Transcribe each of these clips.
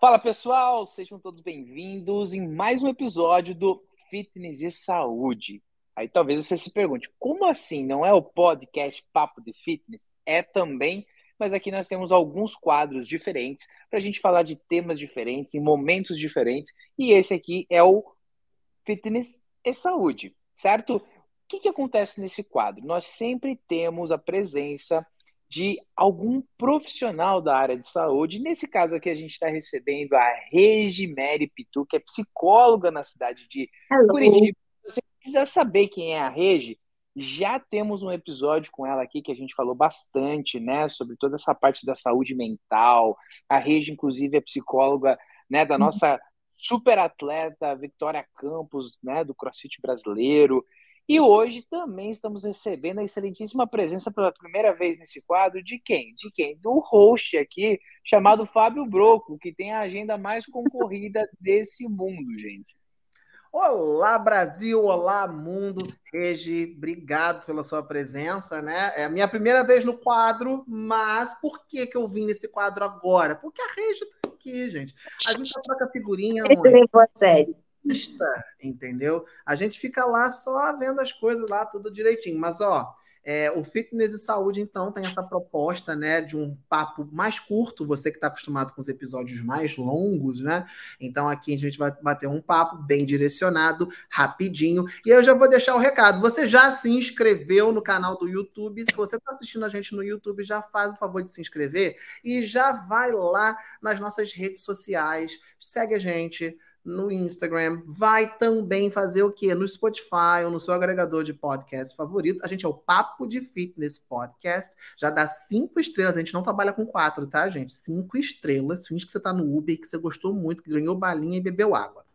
Fala pessoal, sejam todos bem-vindos em mais um episódio do Fitness e Saúde. Aí talvez você se pergunte, como assim? Não é o podcast Papo de Fitness? É também, mas aqui nós temos alguns quadros diferentes para a gente falar de temas diferentes, em momentos diferentes, e esse aqui é o Fitness e Saúde, certo? O que, que acontece nesse quadro? Nós sempre temos a presença de algum profissional da área de saúde. Nesse caso aqui, a gente está recebendo a Regimere Pitu, que é psicóloga na cidade de Hello. Curitiba. Se você quiser saber quem é a Regi, já temos um episódio com ela aqui que a gente falou bastante, né, sobre toda essa parte da saúde mental. A Regi, inclusive, é psicóloga, né, da nossa super atleta Victoria Campos, né, do CrossFit brasileiro. E hoje também estamos recebendo a excelentíssima presença pela primeira vez nesse quadro de quem? De quem? Do host aqui, chamado Fábio Broco, que tem a agenda mais concorrida desse mundo, gente. Olá, Brasil! Olá, mundo! Regi, obrigado pela sua presença, né? É a minha primeira vez no quadro, mas por que, que eu vim nesse quadro agora? Porque a Regi tá aqui, gente. A gente só troca figurinha. Ele levou a sério entendeu? A gente fica lá só vendo as coisas lá, tudo direitinho. Mas, ó, é, o Fitness e Saúde, então, tem essa proposta, né, de um papo mais curto, você que está acostumado com os episódios mais longos, né? Então, aqui a gente vai bater um papo bem direcionado, rapidinho. E eu já vou deixar o recado. Você já se inscreveu no canal do YouTube? Se você está assistindo a gente no YouTube, já faz o favor de se inscrever e já vai lá nas nossas redes sociais, segue a gente no Instagram, vai também fazer o quê? No Spotify ou no seu agregador de podcast favorito. A gente é o Papo de Fitness Podcast. Já dá cinco estrelas. A gente não trabalha com quatro, tá, gente? Cinco estrelas. Finge que você tá no Uber, que você gostou muito, que ganhou balinha e bebeu água.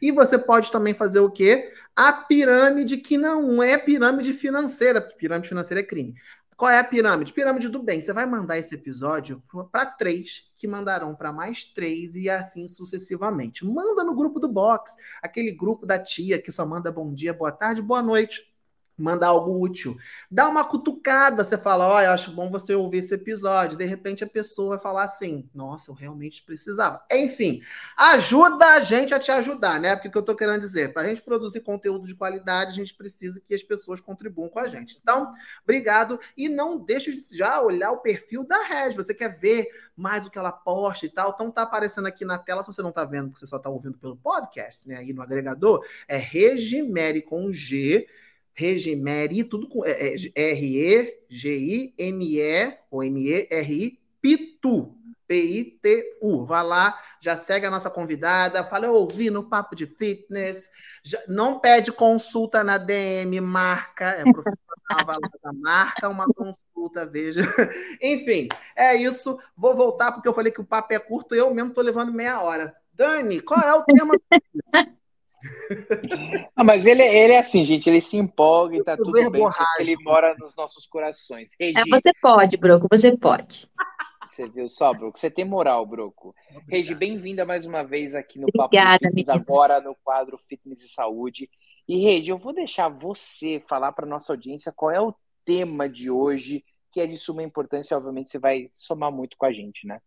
E você pode também fazer o quê? A pirâmide, que não é pirâmide financeira, porque pirâmide financeira é crime. Qual é a pirâmide? Pirâmide do bem. Você vai mandar esse episódio para três, que mandarão para mais três e assim sucessivamente. Manda no grupo do box, aquele grupo da tia que só manda bom dia, boa tarde, boa noite mandar algo útil. Dá uma cutucada, você fala, olha, acho bom você ouvir esse episódio. De repente a pessoa vai falar assim, nossa, eu realmente precisava. Enfim, ajuda a gente a te ajudar, né? Porque o que eu tô querendo dizer, para a gente produzir conteúdo de qualidade, a gente precisa que as pessoas contribuam com a gente. Então, obrigado e não deixe de já olhar o perfil da Reg. Você quer ver mais o que ela posta e tal? Então tá aparecendo aqui na tela, se você não tá vendo, porque você só tá ouvindo pelo podcast, né? Aí no agregador, é Regimere com G Regimeri, tudo com é, é, R-E-G-I-M-E, ou M-E-R-I, Pitu, P-I-T-U. Vá lá, já segue a nossa convidada, fala, eu ouvi no Papo de Fitness, já, não pede consulta na DM, marca, é profissional, vai lá, marca uma consulta, veja. Enfim, é isso. Vou voltar, porque eu falei que o papo é curto, eu mesmo estou levando meia hora. Dani, qual é o tema? ah, mas ele, ele é assim, gente, ele se empolga e tá tudo bem, porque ele mora nos nossos corações. Regi, é, você pode, Broco, você pode. Você viu só, Broco? Você tem moral, Broco. Obrigado. Regi, bem-vinda mais uma vez aqui no Obrigada, Papo Fitness, agora no quadro Fitness e Saúde. E, Regi, eu vou deixar você falar para nossa audiência qual é o tema de hoje, que é de suma importância, obviamente você vai somar muito com a gente, né?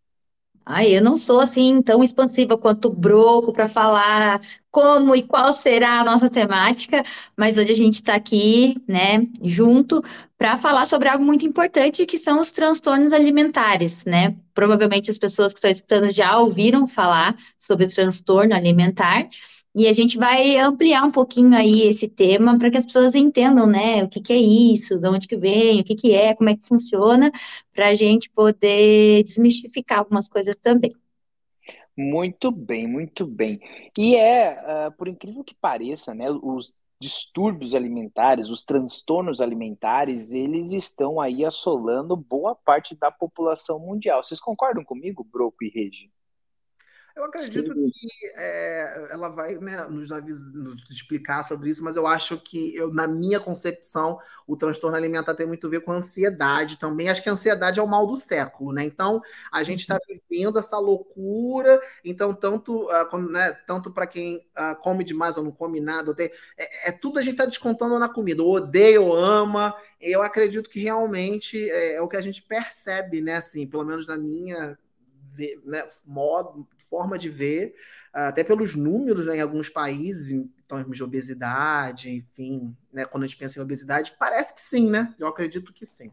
Ai, eu não sou assim tão expansiva quanto o Broco para falar como e qual será a nossa temática, mas hoje a gente está aqui, né, junto para falar sobre algo muito importante que são os transtornos alimentares, né? Provavelmente as pessoas que estão escutando já ouviram falar sobre transtorno alimentar. E a gente vai ampliar um pouquinho aí esse tema para que as pessoas entendam, né, o que, que é isso, de onde que vem, o que, que é, como é que funciona, para a gente poder desmistificar algumas coisas também. Muito bem, muito bem. E é, uh, por incrível que pareça, né, os distúrbios alimentares, os transtornos alimentares, eles estão aí assolando boa parte da população mundial. Vocês concordam comigo, Broco e Regi? Eu acredito Sim. que é, ela vai né, nos, nos, explicar sobre isso, mas eu acho que, eu, na minha concepção, o transtorno alimentar tem muito a ver com a ansiedade também. Acho que a ansiedade é o mal do século, né? Então, a gente está uhum. vivendo essa loucura. Então, tanto, uh, né, tanto para quem uh, come demais ou não come nada, tem, é, é, tudo a gente está descontando na comida. Ou odeia ou ama. Eu acredito que realmente é, é o que a gente percebe, né? Assim, pelo menos na minha ver, né, modo, forma de ver, até pelos números né, em alguns países, em termos de obesidade, enfim, né, quando a gente pensa em obesidade, parece que sim, né? Eu acredito que sim.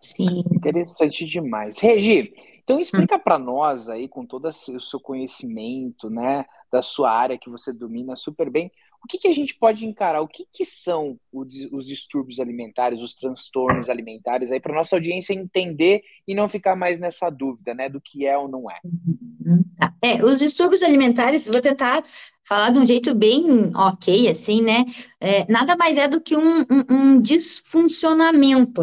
Sim. Interessante demais. Regi, então explica hum. para nós aí, com todo o seu conhecimento, né, da sua área que você domina super bem, o que, que a gente pode encarar? O que, que são os, os distúrbios alimentares, os transtornos alimentares, aí para nossa audiência entender e não ficar mais nessa dúvida, né, do que é ou não é. Uhum. Tá. É, os distúrbios alimentares, vou tentar falar de um jeito bem ok, assim, né? É, nada mais é do que um, um, um,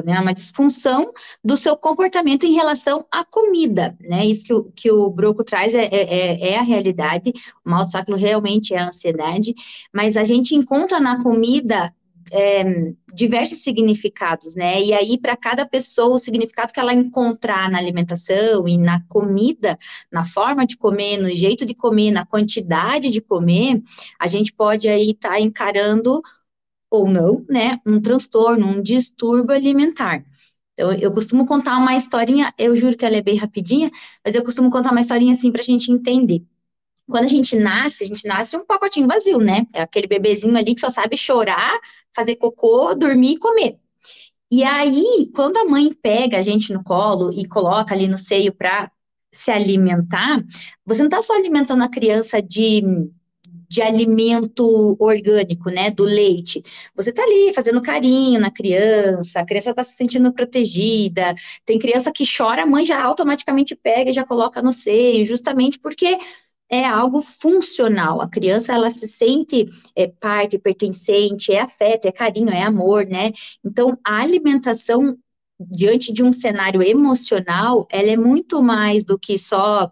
né? Uma disfunção do seu comportamento em relação à comida, né? Isso que o, que o Broco traz é, é, é, é a realidade. O mal do sacro realmente é a ansiedade, mas a gente encontra na comida é, diversos significados, né? E aí, para cada pessoa, o significado que ela encontrar na alimentação e na comida, na forma de comer, no jeito de comer, na quantidade de comer, a gente pode aí estar tá encarando ou não, né? Um transtorno, um distúrbio alimentar. Então, eu costumo contar uma historinha, eu juro que ela é bem rapidinha, mas eu costumo contar uma historinha assim para a gente entender. Quando a gente nasce, a gente nasce um pacotinho vazio, né? É aquele bebezinho ali que só sabe chorar, fazer cocô, dormir e comer. E aí, quando a mãe pega a gente no colo e coloca ali no seio para se alimentar, você não está só alimentando a criança de, de alimento orgânico, né, do leite. Você está ali fazendo carinho na criança, a criança está se sentindo protegida. Tem criança que chora, a mãe já automaticamente pega e já coloca no seio, justamente porque é algo funcional. A criança ela se sente é, parte, pertencente, é afeto, é carinho, é amor, né? Então a alimentação diante de um cenário emocional, ela é muito mais do que só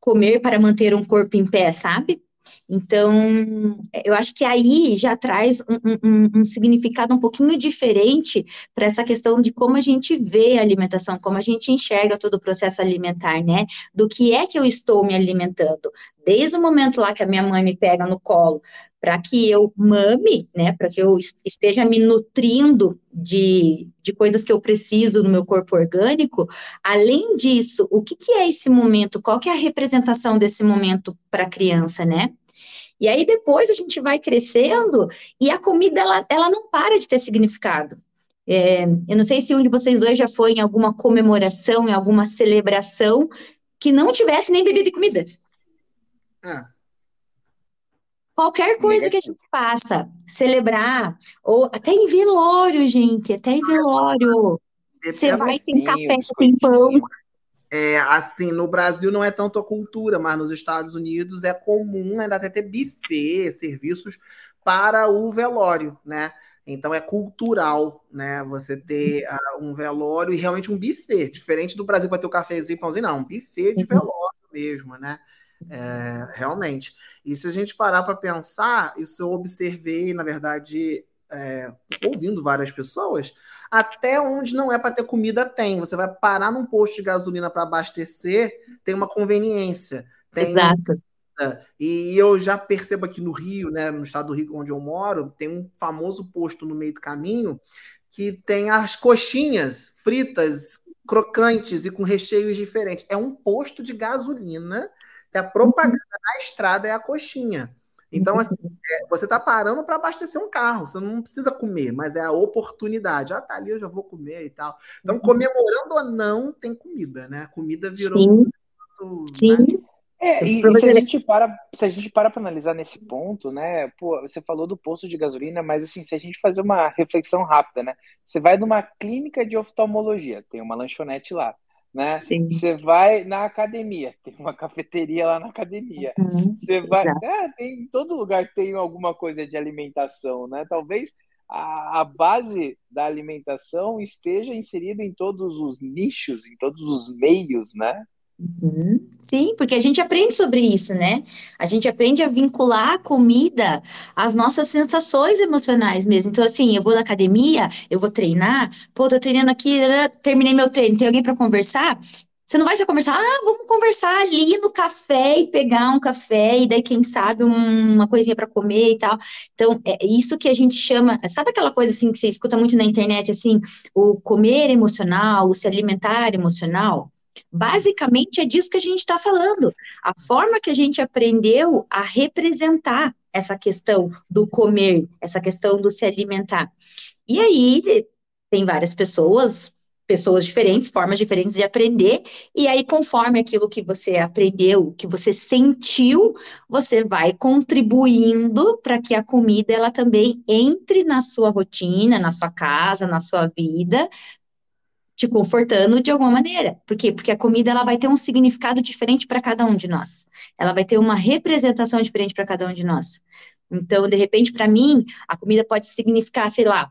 comer para manter um corpo em pé, sabe? Então, eu acho que aí já traz um, um, um significado um pouquinho diferente para essa questão de como a gente vê a alimentação, como a gente enxerga todo o processo alimentar, né? Do que é que eu estou me alimentando. Desde o momento lá que a minha mãe me pega no colo, para que eu mame, né? Para que eu esteja me nutrindo de, de coisas que eu preciso no meu corpo orgânico. Além disso, o que, que é esse momento? Qual que é a representação desse momento para a criança, né? E aí depois a gente vai crescendo e a comida ela, ela não para de ter significado. É, eu não sei se um de vocês dois já foi em alguma comemoração, em alguma celebração que não tivesse nem bebida e comida. Ah. Qualquer coisa que a gente faça, celebrar, ou até em velório, gente, até em velório. Você vai, tem café, tem pão. É, assim, no Brasil não é tanto a cultura, mas nos Estados Unidos é comum ainda até ter buffet, serviços para o velório, né? Então é cultural, né? Você ter uh, um velório e realmente um buffet, diferente do Brasil vai ter o cafezinho, pãozinho, não, um buffet de uhum. velório mesmo, né? É, realmente. E se a gente parar para pensar, isso eu observei, na verdade, é, ouvindo várias pessoas, até onde não é para ter comida tem. Você vai parar num posto de gasolina para abastecer, tem uma conveniência. Tem Exato. E eu já percebo aqui no Rio, né, no estado do Rio onde eu moro, tem um famoso posto no meio do caminho que tem as coxinhas fritas, crocantes e com recheios diferentes. É um posto de gasolina que a propaganda na estrada é a coxinha. Então, assim, é, você está parando para abastecer um carro, você não precisa comer, mas é a oportunidade. Ah, tá ali, eu já vou comer e tal. Então, uhum. comemorando ou não, tem comida, né? A comida virou. Sim. Um, Sim. Né? É, e, e, se a gente para, se a gente para para analisar nesse ponto, né? Pô, você falou do posto de gasolina, mas assim, se a gente fazer uma reflexão rápida, né? Você vai numa clínica de oftalmologia, tem uma lanchonete lá né? Sim. Você vai na academia, tem uma cafeteria lá na academia. Uhum, você vai, é, tem em todo lugar tem alguma coisa de alimentação, né? Talvez a, a, base da alimentação esteja inserida em todos os nichos, em todos os meios, né? Uhum. Sim, porque a gente aprende sobre isso, né? A gente aprende a vincular a comida às nossas sensações emocionais mesmo. Então, assim, eu vou na academia, eu vou treinar, pô, tô treinando aqui, terminei meu treino, tem alguém para conversar? Você não vai se conversar, ah, vamos conversar ali no café e pegar um café e daí, quem sabe, um, uma coisinha para comer e tal. Então, é isso que a gente chama, sabe aquela coisa assim que você escuta muito na internet, assim, o comer emocional, o se alimentar emocional? Basicamente é disso que a gente está falando. A forma que a gente aprendeu a representar essa questão do comer, essa questão do se alimentar. E aí tem várias pessoas, pessoas diferentes, formas diferentes de aprender, e aí, conforme aquilo que você aprendeu, que você sentiu, você vai contribuindo para que a comida ela também entre na sua rotina, na sua casa, na sua vida, te confortando de alguma maneira. Por quê? Porque a comida ela vai ter um significado diferente para cada um de nós. Ela vai ter uma representação diferente para cada um de nós. Então, de repente, para mim, a comida pode significar, sei lá,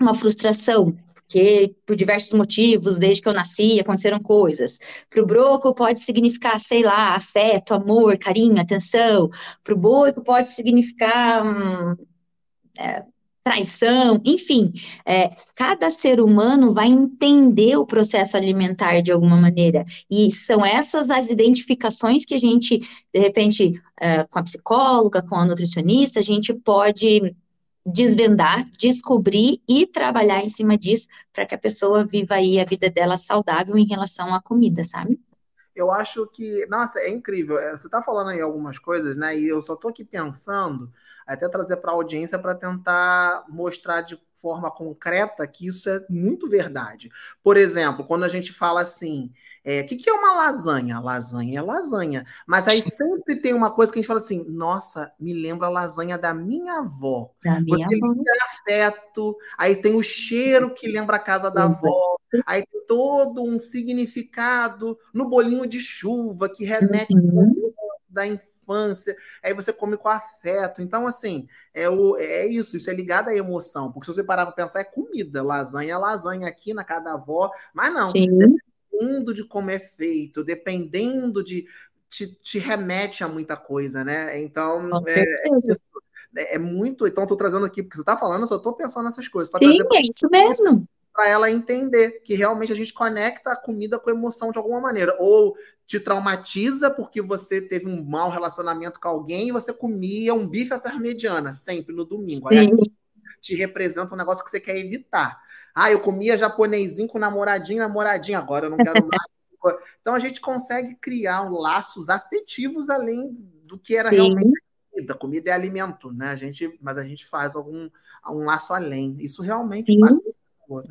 uma frustração, porque por diversos motivos, desde que eu nasci, aconteceram coisas. Para o broco pode significar, sei lá, afeto, amor, carinho, atenção. Para o boico pode significar hum, é, traição, enfim, é, cada ser humano vai entender o processo alimentar de alguma maneira, e são essas as identificações que a gente, de repente, é, com a psicóloga, com a nutricionista, a gente pode desvendar, descobrir e trabalhar em cima disso para que a pessoa viva aí a vida dela saudável em relação à comida, sabe? Eu acho que, nossa, é incrível. É, você está falando aí algumas coisas, né? E eu só estou aqui pensando até trazer para a audiência para tentar mostrar de forma concreta que isso é muito verdade. Por exemplo, quando a gente fala assim, é, o que, que é uma lasanha? Lasanha é lasanha. Mas aí sempre tem uma coisa que a gente fala assim: nossa, me lembra a lasanha da minha avó. Da minha Você avó. afeto, aí tem o cheiro que lembra a casa da avó, aí tem todo um significado no bolinho de chuva que remete uhum. da infância aí você come com afeto. Então, assim, é, o, é isso, isso é ligado à emoção. Porque se você parar para pensar, é comida. Lasanha é lasanha aqui na casa da avó, mas não. Sim. Dependendo de como é feito, dependendo de. Te, te remete a muita coisa, né? Então, é, é, isso. É, é muito. Então, estou trazendo aqui, porque você está falando, eu só estou pensando nessas coisas. Sim, trazer é isso mesmo para ela entender que realmente a gente conecta a comida com a emoção de alguma maneira. Ou te traumatiza porque você teve um mau relacionamento com alguém e você comia um bife à parmegiana sempre no domingo. Aí te representa um negócio que você quer evitar. Ah, eu comia japonesinho com namoradinho, namoradinha, agora eu não quero mais. então a gente consegue criar um laços afetivos além do que era Sim. realmente comida. Comida é alimento, né? A gente, mas a gente faz algum um laço além. Isso realmente Sim. faz né?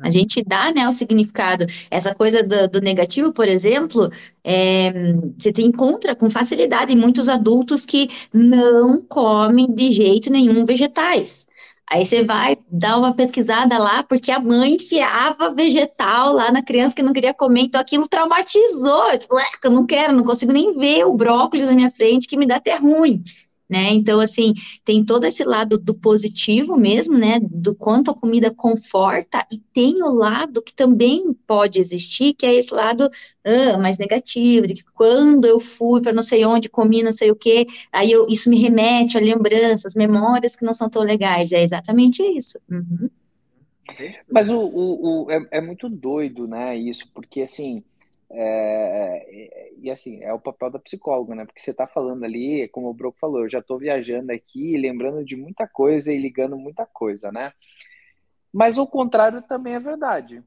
A gente dá, né, o significado. Essa coisa do, do negativo, por exemplo, é, você encontra com facilidade em muitos adultos que não comem de jeito nenhum vegetais. Aí você vai dar uma pesquisada lá, porque a mãe enfiava vegetal lá na criança que não queria comer, então aquilo traumatizou. Tipo, eu não quero, não consigo nem ver o brócolis na minha frente, que me dá até ruim né? Então, assim, tem todo esse lado do positivo mesmo, né? Do quanto a comida conforta, e tem o lado que também pode existir, que é esse lado ah, mais negativo, de que quando eu fui para não sei onde, comi não sei o que, aí eu, isso me remete a lembranças, memórias que não são tão legais. É exatamente isso. Uhum. Mas o, o, o é, é muito doido, né? Isso, porque assim é, é, e assim, é o papel da psicóloga, né? Porque você está falando ali, como o Broco falou, eu já estou viajando aqui, lembrando de muita coisa e ligando muita coisa, né? Mas o contrário também é verdade.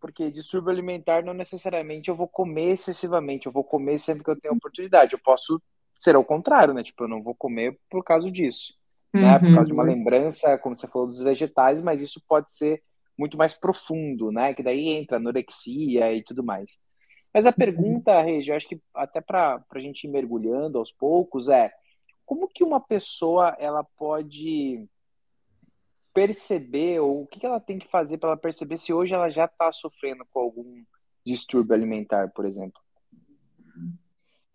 Porque distúrbio alimentar não necessariamente eu vou comer excessivamente, eu vou comer sempre que eu tenho oportunidade. Eu posso ser ao contrário, né? Tipo, eu não vou comer por causa disso, uhum. né? Por causa de uma uhum. lembrança, como você falou, dos vegetais, mas isso pode ser muito mais profundo, né? Que daí entra anorexia e tudo mais. Mas a uhum. pergunta, Regi, eu acho que até para a gente ir mergulhando aos poucos, é como que uma pessoa ela pode perceber, ou o que, que ela tem que fazer para ela perceber se hoje ela já está sofrendo com algum distúrbio alimentar, por exemplo?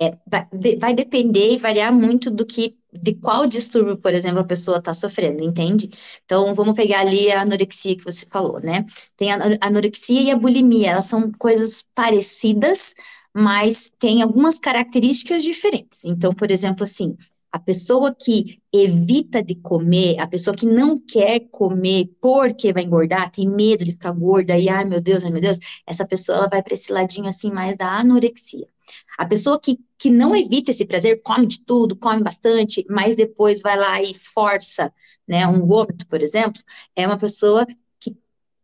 É, vai, vai, depender e variar muito do que, de qual distúrbio, por exemplo, a pessoa está sofrendo, entende? Então, vamos pegar ali a anorexia que você falou, né? Tem a anorexia e a bulimia, elas são coisas parecidas, mas tem algumas características diferentes. Então, por exemplo, assim, a pessoa que evita de comer, a pessoa que não quer comer porque vai engordar, tem medo de ficar gorda e, ai meu Deus, ai meu Deus, essa pessoa ela vai para esse ladinho assim mais da anorexia. A pessoa que, que não evita esse prazer, come de tudo, come bastante, mas depois vai lá e força, né, um vômito, por exemplo, é uma pessoa que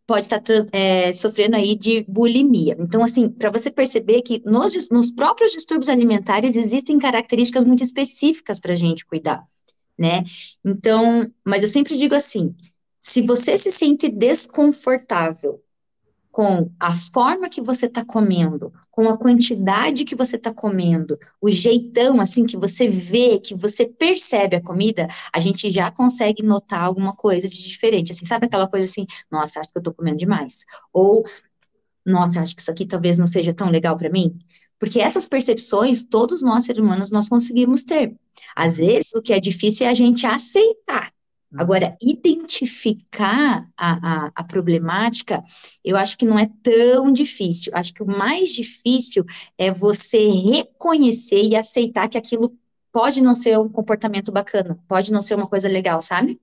pode estar é, sofrendo aí de bulimia. Então, assim, para você perceber que nos, nos próprios distúrbios alimentares existem características muito específicas para a gente cuidar, né? Então, mas eu sempre digo assim, se você se sente desconfortável com a forma que você está comendo, com a quantidade que você está comendo, o jeitão assim que você vê, que você percebe a comida, a gente já consegue notar alguma coisa de diferente. Assim, sabe aquela coisa assim, nossa, acho que eu estou comendo demais. Ou, nossa, acho que isso aqui talvez não seja tão legal para mim. Porque essas percepções, todos nós seres humanos, nós conseguimos ter. Às vezes, o que é difícil é a gente aceitar Agora, identificar a, a, a, problemática, eu acho que não é tão difícil. Acho que o mais difícil é você reconhecer e aceitar que aquilo pode não ser um comportamento bacana, pode não ser uma coisa legal, sabe?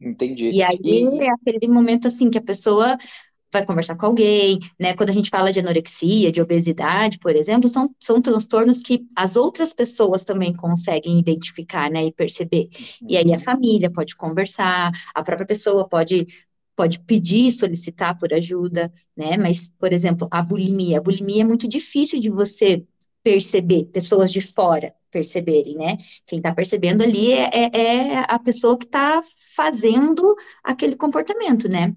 Entendi. E aí e... é aquele momento assim que a pessoa vai conversar com alguém, né? Quando a gente fala de anorexia, de obesidade, por exemplo, são, são transtornos que as outras pessoas também conseguem identificar, né, e perceber. E aí a família pode conversar, a própria pessoa pode pode pedir, solicitar por ajuda, né? Mas, por exemplo, a bulimia, a bulimia é muito difícil de você perceber, pessoas de fora perceberem, né? Quem está percebendo ali é, é, é a pessoa que está fazendo aquele comportamento, né?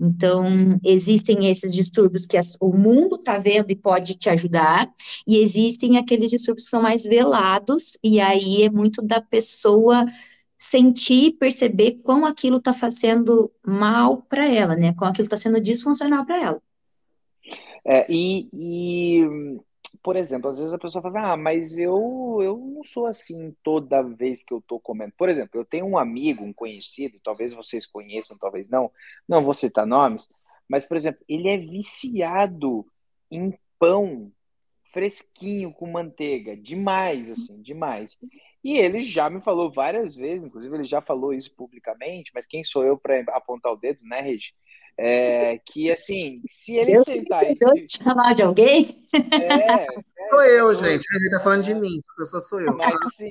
Então, existem esses distúrbios que as, o mundo está vendo e pode te ajudar, e existem aqueles distúrbios que são mais velados, e aí é muito da pessoa sentir, perceber quão aquilo está fazendo mal para ela, né? Quão aquilo está sendo disfuncional para ela. É, e, e por exemplo, às vezes a pessoa fala assim, ah, mas eu, eu não sou assim toda vez que eu tô comendo. Por exemplo, eu tenho um amigo, um conhecido, talvez vocês conheçam, talvez não, não vou citar nomes, mas, por exemplo, ele é viciado em pão fresquinho com manteiga, demais, assim, demais. E ele já me falou várias vezes, inclusive ele já falou isso publicamente, mas quem sou eu para apontar o dedo, né, Regi? É, que assim, se ele Deus sentar aí. chamar de alguém? É, é, sou eu, gente. Ele tá falando de mim, essa pessoa sou eu. Mas assim,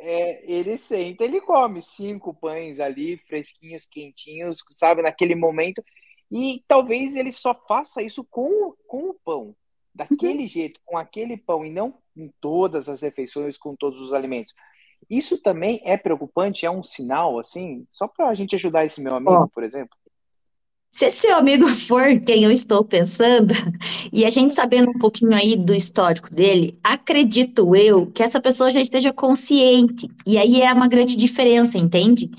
é, ele senta, ele come cinco pães ali, fresquinhos, quentinhos, sabe, naquele momento. E talvez ele só faça isso com, com o pão, daquele uhum. jeito, com aquele pão, e não em todas as refeições, com todos os alimentos. Isso também é preocupante, é um sinal, assim, só para a gente ajudar esse meu amigo, oh. por exemplo. Se seu amigo for quem eu estou pensando, e a gente sabendo um pouquinho aí do histórico dele, acredito eu que essa pessoa já esteja consciente. E aí é uma grande diferença, entende?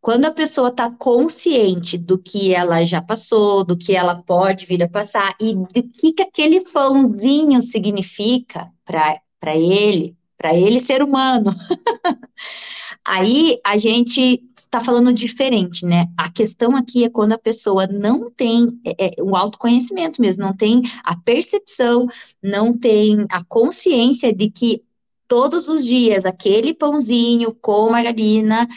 Quando a pessoa está consciente do que ela já passou, do que ela pode vir a passar e do que, que aquele pãozinho significa para ele, para ele ser humano. aí a gente está falando diferente, né? A questão aqui é quando a pessoa não tem é, é, o autoconhecimento mesmo, não tem a percepção, não tem a consciência de que todos os dias aquele pãozinho com margarina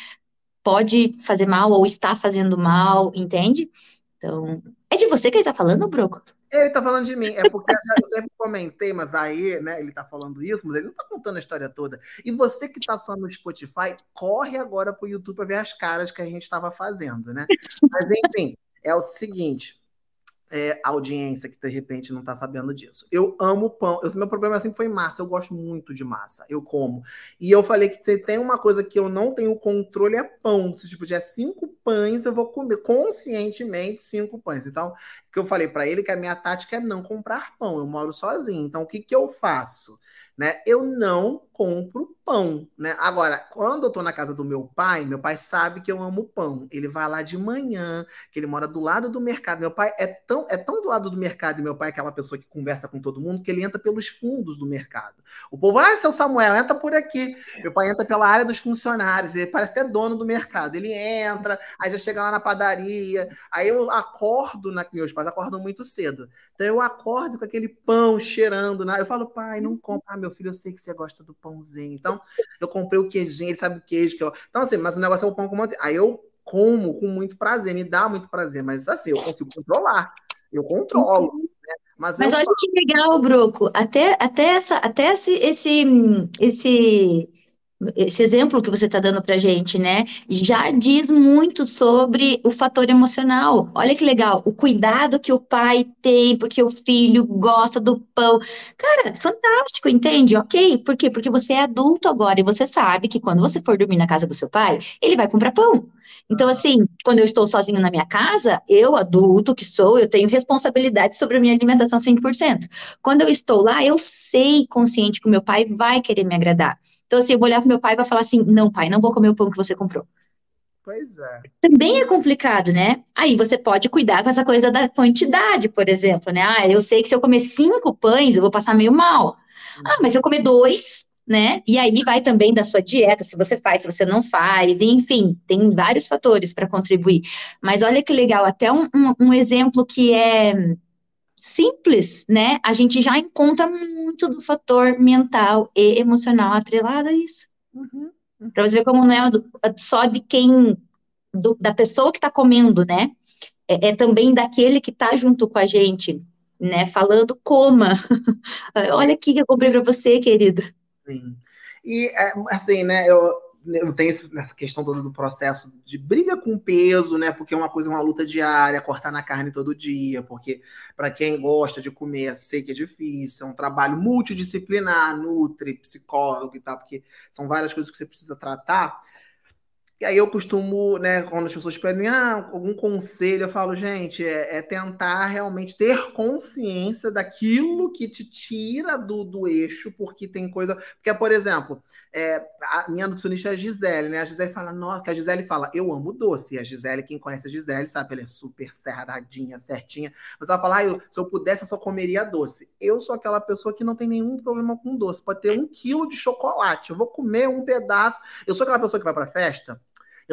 pode fazer mal ou está fazendo mal, entende? Então, é de você que ele está falando, Broco? Ele tá falando de mim. É porque eu sempre comentei, mas aí, né, ele tá falando isso, mas ele não tá contando a história toda. E você que tá só no Spotify, corre agora pro YouTube para ver as caras que a gente estava fazendo, né? Mas enfim, é o seguinte é, audiência que de repente não está sabendo disso. Eu amo pão. Eu, meu problema sempre foi massa. Eu gosto muito de massa. Eu como. E eu falei que tem uma coisa que eu não tenho controle é pão. Se tipo tiver cinco pães, eu vou comer conscientemente cinco pães. Então, que eu falei para ele que a minha tática é não comprar pão. Eu moro sozinho. Então, o que que eu faço? Né? Eu não compro pão, né? Agora, quando eu tô na casa do meu pai, meu pai sabe que eu amo pão. Ele vai lá de manhã, que ele mora do lado do mercado. Meu pai é tão, é tão do lado do mercado, e meu pai é aquela pessoa que conversa com todo mundo, que ele entra pelos fundos do mercado. O povo, ah, seu Samuel, entra por aqui. Meu pai entra pela área dos funcionários, ele parece até dono do mercado. Ele entra, aí já chega lá na padaria, aí eu acordo, na, meus pais acordam muito cedo. Então eu acordo com aquele pão cheirando. Né? Eu falo, pai, não compra, ah, meu filho, eu sei que você gosta do pãozinho. Então, eu comprei o queijinho, ele sabe o queijo que eu. Então, assim, mas o negócio é o pão com manteiga. Aí eu como com muito prazer, me dá muito prazer, mas assim, eu consigo controlar. Eu controlo. Né? Mas, mas olha que legal, Broco. Até, até, essa, até esse, esse, esse esse exemplo que você está dando para gente, né? Já diz muito sobre o fator emocional. Olha que legal, o cuidado que o pai tem porque o filho gosta do pão. Cara, fantástico, entende? Ok. Por quê? Porque você é adulto agora e você sabe que quando você for dormir na casa do seu pai, ele vai comprar pão. Então, assim, quando eu estou sozinho na minha casa, eu, adulto que sou, eu tenho responsabilidade sobre a minha alimentação 100%. Quando eu estou lá, eu sei consciente que o meu pai vai querer me agradar. Então, assim, eu vou olhar para meu pai e vou falar assim: não, pai, não vou comer o pão que você comprou. Pois é. Também é complicado, né? Aí você pode cuidar com essa coisa da quantidade, por exemplo, né? Ah, eu sei que se eu comer cinco pães, eu vou passar meio mal. Ah, mas eu comer dois, né? E aí vai também da sua dieta, se você faz, se você não faz, enfim, tem vários fatores para contribuir. Mas olha que legal, até um, um, um exemplo que é simples, né? A gente já encontra muito do fator mental e emocional atrelado a isso. Uhum, uhum. Para você ver como não é só de quem, do, da pessoa que está comendo, né? É, é, também daquele que está junto com a gente, né? Falando coma. Olha aqui que eu comprei para você, querido. Sim. E assim, né? Eu eu tenho essa questão toda do processo de briga com peso, né? Porque é uma coisa, uma luta diária, cortar na carne todo dia, porque para quem gosta de comer, sei que é difícil, é um trabalho multidisciplinar, nutri, psicólogo e tal, porque são várias coisas que você precisa tratar. E aí eu costumo, né, quando as pessoas pedem ah, algum conselho, eu falo, gente, é, é, tentar realmente ter consciência daquilo que te tira do, do eixo, porque tem coisa. Porque, por exemplo, é, a minha nutricionista é a Gisele, né? A Gisele fala, nossa, que a Gisele fala, eu amo doce. E a Gisele, quem conhece a Gisele, sabe, ela é super cerradinha, certinha. Mas ela fala, ah, eu, se eu pudesse, eu só comeria doce. Eu sou aquela pessoa que não tem nenhum problema com doce. Pode ter um quilo de chocolate, eu vou comer um pedaço. Eu sou aquela pessoa que vai pra festa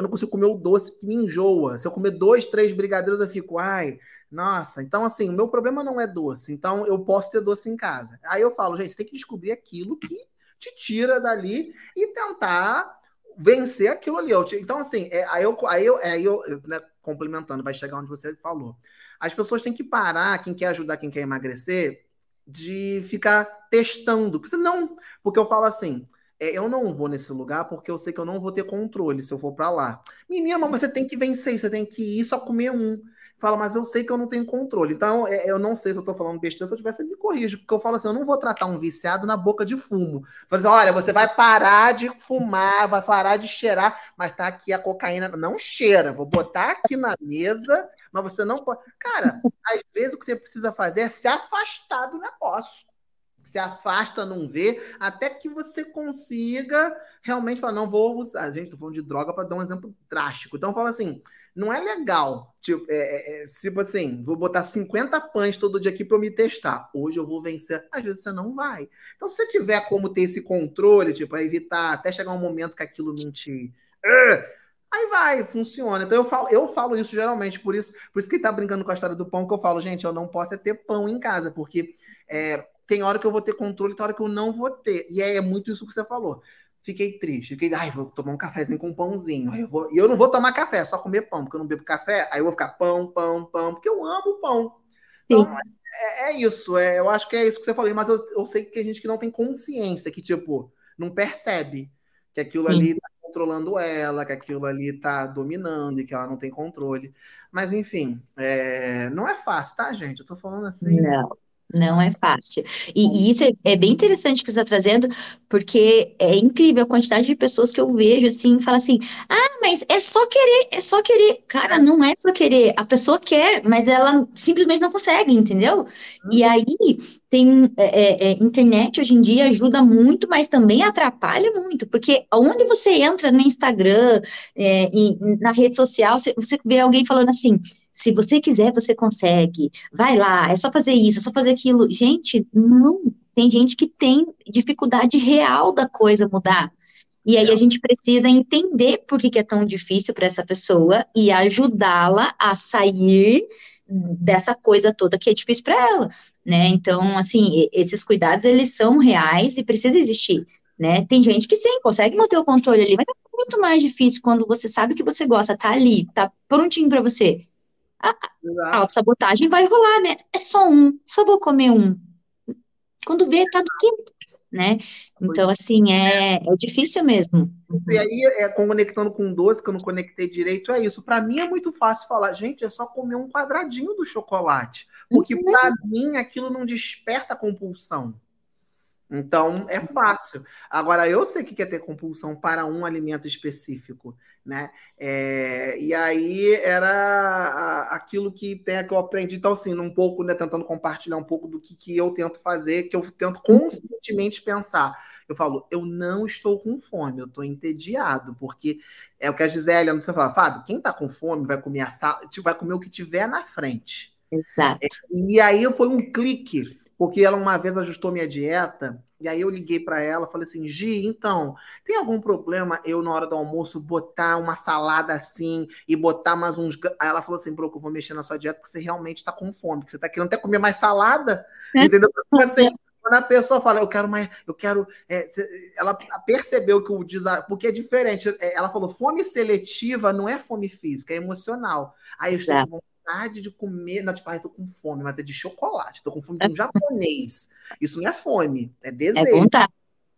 eu não consigo comer o doce que me enjoa. Se eu comer dois, três brigadeiros, eu fico, ai, nossa. Então, assim, o meu problema não é doce. Então, eu posso ter doce em casa. Aí eu falo, gente, você tem que descobrir aquilo que te tira dali e tentar vencer aquilo ali. Então, assim, é, aí eu, aí eu, aí eu né, complementando, vai chegar onde você falou. As pessoas têm que parar, quem quer ajudar, quem quer emagrecer, de ficar testando. Porque não, porque eu falo assim, é, eu não vou nesse lugar porque eu sei que eu não vou ter controle se eu for para lá. Menina, mas você tem que vencer, você tem que ir só comer um. Fala, mas eu sei que eu não tenho controle. Então, é, eu não sei se eu tô falando besteira, se eu tivesse, me corrija. Porque eu falo assim, eu não vou tratar um viciado na boca de fumo. Falo assim, olha, você vai parar de fumar, vai parar de cheirar, mas tá aqui a cocaína. Não cheira, vou botar aqui na mesa, mas você não pode. Cara, às vezes o que você precisa fazer é se afastar do negócio se afasta, não vê, até que você consiga realmente falar, não vou usar. Gente, tô falando de droga para dar um exemplo drástico. Então, fala assim, não é legal, tipo, é, é, é, tipo assim, vou botar 50 pães todo dia aqui para eu me testar. Hoje eu vou vencer. Às vezes você não vai. Então, se você tiver como ter esse controle, tipo, evitar até chegar um momento que aquilo não te. Aí vai, funciona. Então eu falo, eu falo isso geralmente, por isso, por isso que ele tá brincando com a história do pão, que eu falo, gente, eu não posso é ter pão em casa, porque é, tem hora que eu vou ter controle, tem hora que eu não vou ter. E é, é muito isso que você falou. Fiquei triste, fiquei, ai, vou tomar um cafezinho com um pãozinho. Eu vou, e eu não vou tomar café, só comer pão, porque eu não bebo café. Aí eu vou ficar pão, pão, pão, porque eu amo pão. Então, é, é, isso, é, eu acho que é isso que você falou, mas eu, eu sei que tem gente que não tem consciência, que, tipo, não percebe que aquilo Sim. ali tá controlando ela, que aquilo ali tá dominando e que ela não tem controle. Mas, enfim, é, não é fácil, tá, gente? Eu tô falando assim. Não. Não é fácil. E, e isso é, é, bem interessante que você está trazendo, porque é incrível a quantidade de pessoas que eu vejo assim, fala assim: ah, mas é só querer, é só querer. Cara, não é só querer. A pessoa quer, mas ela simplesmente não consegue, entendeu? E uhum. aí tem é, é, é, internet hoje em dia ajuda muito, mas também atrapalha muito, porque onde você entra no Instagram, é, na rede social, você, você vê alguém falando assim se você quiser, você consegue. Vai lá, é só fazer isso, é só fazer aquilo. Gente, não. Tem gente que tem dificuldade real da coisa mudar. E aí a gente precisa entender por que, que é tão difícil para essa pessoa e ajudá-la a sair dessa coisa toda que é difícil para ela, né? Então, assim, esses cuidados eles são reais e precisa existir, né? Tem gente que sim consegue manter o controle ali, mas é muito mais difícil quando você sabe que você gosta, tá ali, tá prontinho para você a, a autossabotagem vai rolar, né? É só um, só vou comer um. Quando vê, tá no quinto. né? Então, assim, é, é difícil mesmo. E aí, é, conectando com doce, que eu não conectei direito, é isso. Para mim é muito fácil falar, gente, é só comer um quadradinho do chocolate. Porque uhum. para mim aquilo não desperta compulsão. Então é fácil. Agora, eu sei que quer ter compulsão para um alimento específico, né? É, e aí era aquilo que tem que eu aprendi. Então, assim, um pouco, né, tentando compartilhar um pouco do que, que eu tento fazer, que eu tento conscientemente pensar. Eu falo, eu não estou com fome, eu estou entediado, porque é o que a Gisele, não sei falar, Fábio, quem está com fome vai comer a sal, vai comer o que tiver na frente. Exato. É, e aí foi um clique porque ela uma vez ajustou minha dieta, e aí eu liguei para ela, falei assim, Gi, então, tem algum problema eu na hora do almoço botar uma salada assim e botar mais uns... Aí ela falou assim, Broco, eu vou mexer na sua dieta porque você realmente está com fome, porque você está querendo até comer mais salada, é. entendeu? Assim, quando a pessoa fala, eu quero mais, eu quero. É, ela percebeu que o desafio. Porque é diferente. É, ela falou, fome seletiva não é fome física, é emocional. Aí eu estou com vontade de comer. Não, tipo, ah, eu tô com fome, mas é de chocolate, tô com fome de um japonês. Isso não é fome, é, é desejo. É,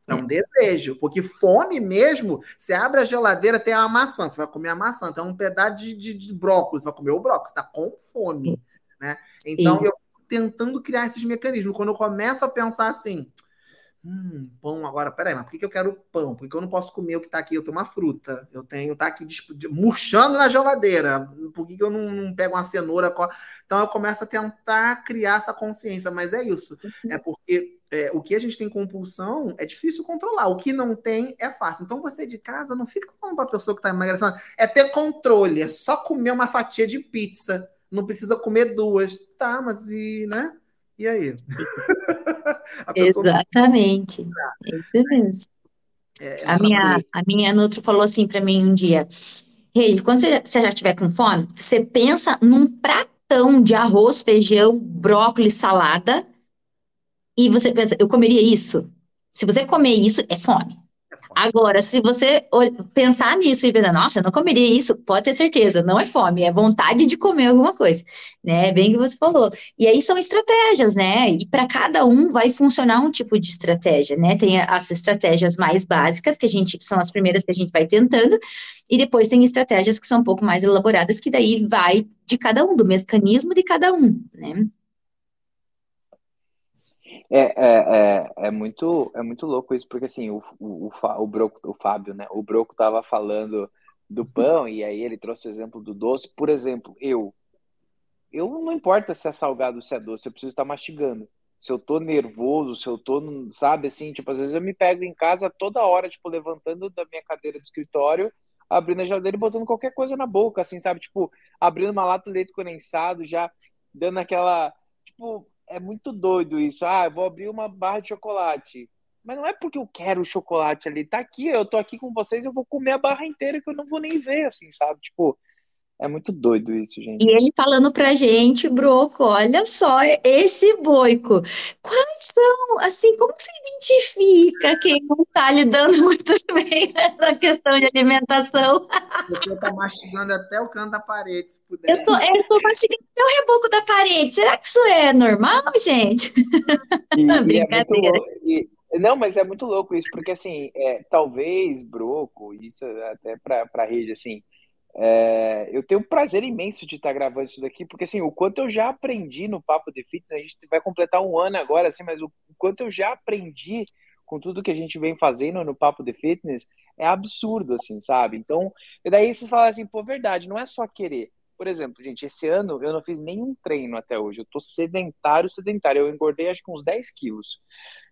é um desejo, porque fome mesmo, você abre a geladeira, tem uma maçã, você vai comer a maçã, tem um pedaço de, de, de brócolis, você vai comer o brócolis, tá com fome, né? Então, Sim. eu tentando criar esses mecanismos. Quando eu começo a pensar assim, Hum, pão agora, peraí, mas por que, que eu quero pão? Porque eu não posso comer o que está aqui? Eu tenho uma fruta, eu tenho, tá aqui murchando na geladeira. Por que, que eu não, não pego uma cenoura? Então eu começo a tentar criar essa consciência, mas é isso. É porque é, o que a gente tem compulsão é difícil controlar. O que não tem é fácil. Então você de casa não fica falando para a pessoa que está emagrecendo. É ter controle, é só comer uma fatia de pizza. Não precisa comer duas. Tá, mas e, né? E aí? Exatamente. É isso mesmo. É, a, minha, a minha Nutro falou assim para mim um dia: Rei, quando você, você já estiver com fome, você pensa num pratão de arroz, feijão, brócolis, salada, e você pensa, eu comeria isso? Se você comer isso, é fome. Agora, se você pensar nisso e pensar, nossa, eu não comeria isso, pode ter certeza, não é fome, é vontade de comer alguma coisa, né? Bem que você falou. E aí são estratégias, né? E para cada um vai funcionar um tipo de estratégia, né? Tem as estratégias mais básicas, que a gente que são as primeiras que a gente vai tentando, e depois tem estratégias que são um pouco mais elaboradas, que daí vai de cada um, do mecanismo de cada um, né? É, é, é, é, muito, é muito louco isso, porque assim, o, o, o, o, Broco, o Fábio, né? O Broco tava falando do pão, e aí ele trouxe o exemplo do doce. Por exemplo, eu. Eu não importa se é salgado ou se é doce, eu preciso estar mastigando. Se eu tô nervoso, se eu tô, sabe, assim, tipo, às vezes eu me pego em casa toda hora, tipo, levantando da minha cadeira de escritório, abrindo a geladeira e botando qualquer coisa na boca, assim, sabe? Tipo, abrindo uma lata de leite condensado, já dando aquela. Tipo, é muito doido isso. Ah, eu vou abrir uma barra de chocolate. Mas não é porque eu quero o chocolate ali. Tá aqui, eu tô aqui com vocês, eu vou comer a barra inteira que eu não vou nem ver, assim, sabe? Tipo, é muito doido isso, gente. E ele falando pra gente, Broco, olha só esse boico. Quais são, assim, como você identifica quem não tá lidando muito bem nessa questão de alimentação? Você tá mastigando até o canto da parede, se puder. Eu tô, eu tô mastigando até o reboco da parede. Será que isso é normal, gente? E, Brincadeira. E é não, mas é muito louco isso, porque assim, é, talvez, Broco, isso até pra, pra rede, assim, é, eu tenho um prazer imenso de estar gravando isso daqui, porque assim, o quanto eu já aprendi no Papo de Fitness, a gente vai completar um ano agora, assim, mas o, quanto eu já aprendi com tudo que a gente vem fazendo no Papo de Fitness é absurdo, assim, sabe? Então, e daí vocês falam assim, pô, verdade, não é só querer. Por exemplo, gente, esse ano eu não fiz nenhum treino até hoje. Eu tô sedentário, sedentário. Eu engordei acho que uns 10 quilos.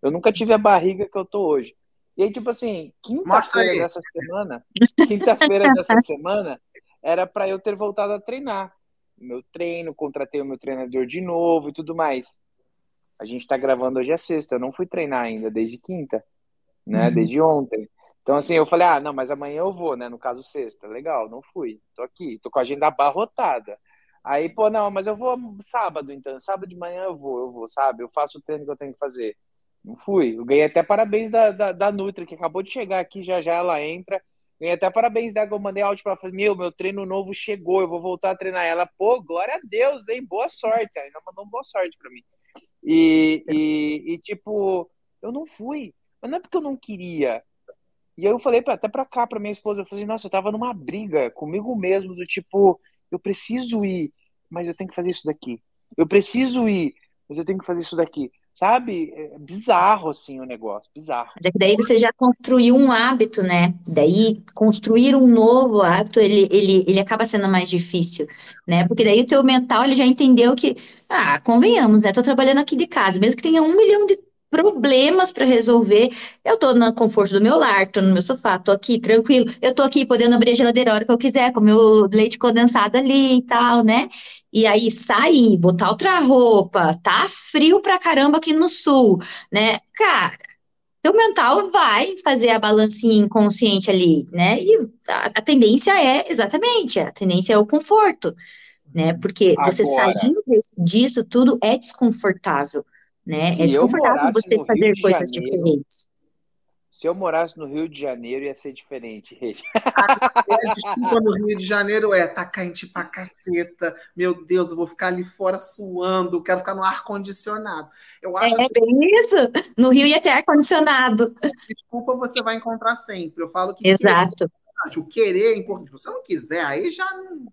Eu nunca tive a barriga que eu tô hoje. E aí, tipo assim, quinta-feira dessa semana, quinta-feira dessa semana, era para eu ter voltado a treinar. Meu treino, contratei o meu treinador de novo e tudo mais. A gente está gravando hoje é sexta, eu não fui treinar ainda desde quinta, né? Uhum. Desde ontem. Então, assim, eu falei, ah, não, mas amanhã eu vou, né? No caso, sexta. Legal, não fui. Tô aqui, tô com a agenda abarrotada. Aí, pô, não, mas eu vou sábado, então. Sábado de manhã eu vou, eu vou, sabe? Eu faço o treino que eu tenho que fazer. Não fui. Eu ganhei até parabéns da, da, da Nutri, que acabou de chegar aqui, já já ela entra. Ganhei até parabéns dela, eu mandei áudio pra ela, meu, meu treino novo chegou, eu vou voltar a treinar. Ela, pô, glória a Deus, hein, boa sorte. Ela ainda mandou boa sorte pra mim. E, e, e, tipo, eu não fui. Mas não é porque eu não queria. E aí eu falei até pra cá, pra minha esposa, eu falei, nossa, eu tava numa briga comigo mesmo, do tipo, eu preciso ir, mas eu tenho que fazer isso daqui. Eu preciso ir, mas eu tenho que fazer isso daqui. Sabe? É bizarro, assim, o negócio, bizarro. É daí você já construiu um hábito, né? Daí, construir um novo hábito, ele, ele, ele acaba sendo mais difícil, né? Porque daí o teu mental, ele já entendeu que, ah, convenhamos, né? Tô trabalhando aqui de casa, mesmo que tenha um milhão de problemas para resolver. Eu tô no conforto do meu lar, tô no meu sofá, tô aqui tranquilo. Eu tô aqui podendo abrir a geladeira a hora que eu quiser, com meu leite condensado ali e tal, né? E aí sair, botar outra roupa, tá frio pra caramba aqui no sul, né? Cara, teu mental vai fazer a balancinha inconsciente ali, né? E a, a tendência é, exatamente, a tendência é o conforto, né? Porque Agora, você saindo disso tudo é desconfortável né? é desconfortável você fazer coisas Janeiro, diferentes. Se eu morasse no Rio de Janeiro, ia ser diferente, A desculpa no Rio de Janeiro é, tá quente pra caceta. Meu Deus, eu vou ficar ali fora suando, quero ficar no ar-condicionado. Eu acho é assim, bem isso. No Rio ia ter ar-condicionado. Desculpa você vai encontrar sempre. Eu falo que Exato. Querer, o querer é importante. Se você não quiser, aí já não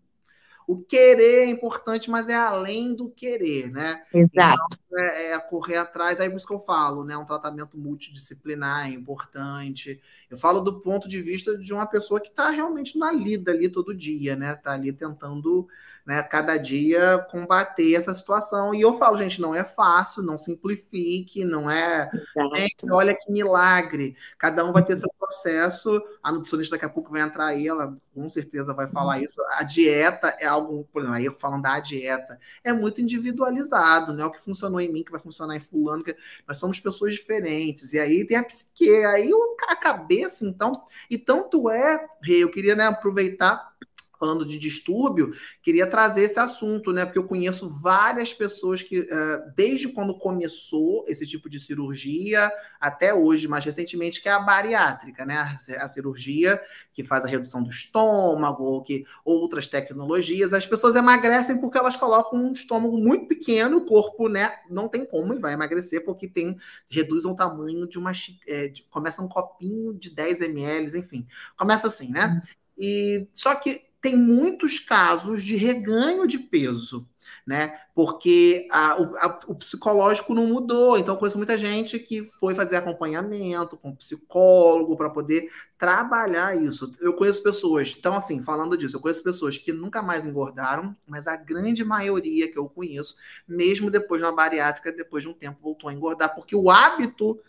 o querer é importante, mas é além do querer, né? Exato. Então, é, é, correr atrás, aí por isso que eu falo, né? Um tratamento multidisciplinar é importante. Eu falo do ponto de vista de uma pessoa que está realmente na lida ali todo dia, né? Está ali tentando né, cada dia combater essa situação. E eu falo, gente, não é fácil, não simplifique, não é. Gente, olha que milagre. Cada um vai ter seu processo. A nutricionista daqui a pouco vai entrar aí, ela com certeza vai falar uhum. isso. A dieta é algo, por exemplo, aí eu falando da dieta, é muito individualizado, né? O que funcionou em mim, que vai funcionar em fulano, que nós somos pessoas diferentes. E aí tem a psique, aí a cabeça, então, e tanto é, eu queria né, aproveitar falando de distúrbio, queria trazer esse assunto, né? Porque eu conheço várias pessoas que, uh, desde quando começou esse tipo de cirurgia, até hoje, mais recentemente, que é a bariátrica, né? A, a cirurgia que faz a redução do estômago, ou que outras tecnologias, as pessoas emagrecem porque elas colocam um estômago muito pequeno, o corpo, né? Não tem como e vai emagrecer porque tem reduzem o tamanho de uma é, de, começa um copinho de 10 ml, enfim, começa assim, né? E só que tem muitos casos de reganho de peso, né? Porque a, o, a, o, psicológico não mudou. Então, conheço muita gente que foi fazer acompanhamento com psicólogo para poder trabalhar isso. Eu conheço pessoas, então, assim, falando disso, eu conheço pessoas que nunca mais engordaram, mas a grande maioria que eu conheço, mesmo depois de uma bariátrica, depois de um tempo, voltou a engordar, porque o hábito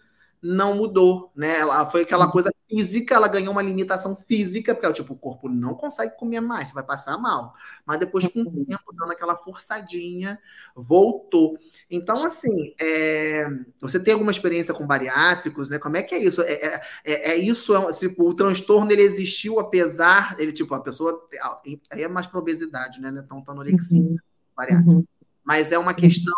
não mudou, né? Ela foi aquela uhum. coisa física, ela ganhou uma limitação física, porque tipo, o corpo não consegue comer mais, você vai passar mal. Mas depois, com o uhum. tempo, dando aquela forçadinha, voltou. Então, assim, é... você tem alguma experiência com bariátricos, né? Como é que é isso? É, é, é, é isso, é, tipo, o transtorno ele existiu apesar, ele, tipo, a pessoa aí é mais para obesidade, né? Não é tão, tão anorexia, uhum. bariátrica. Uhum. Mas é uma questão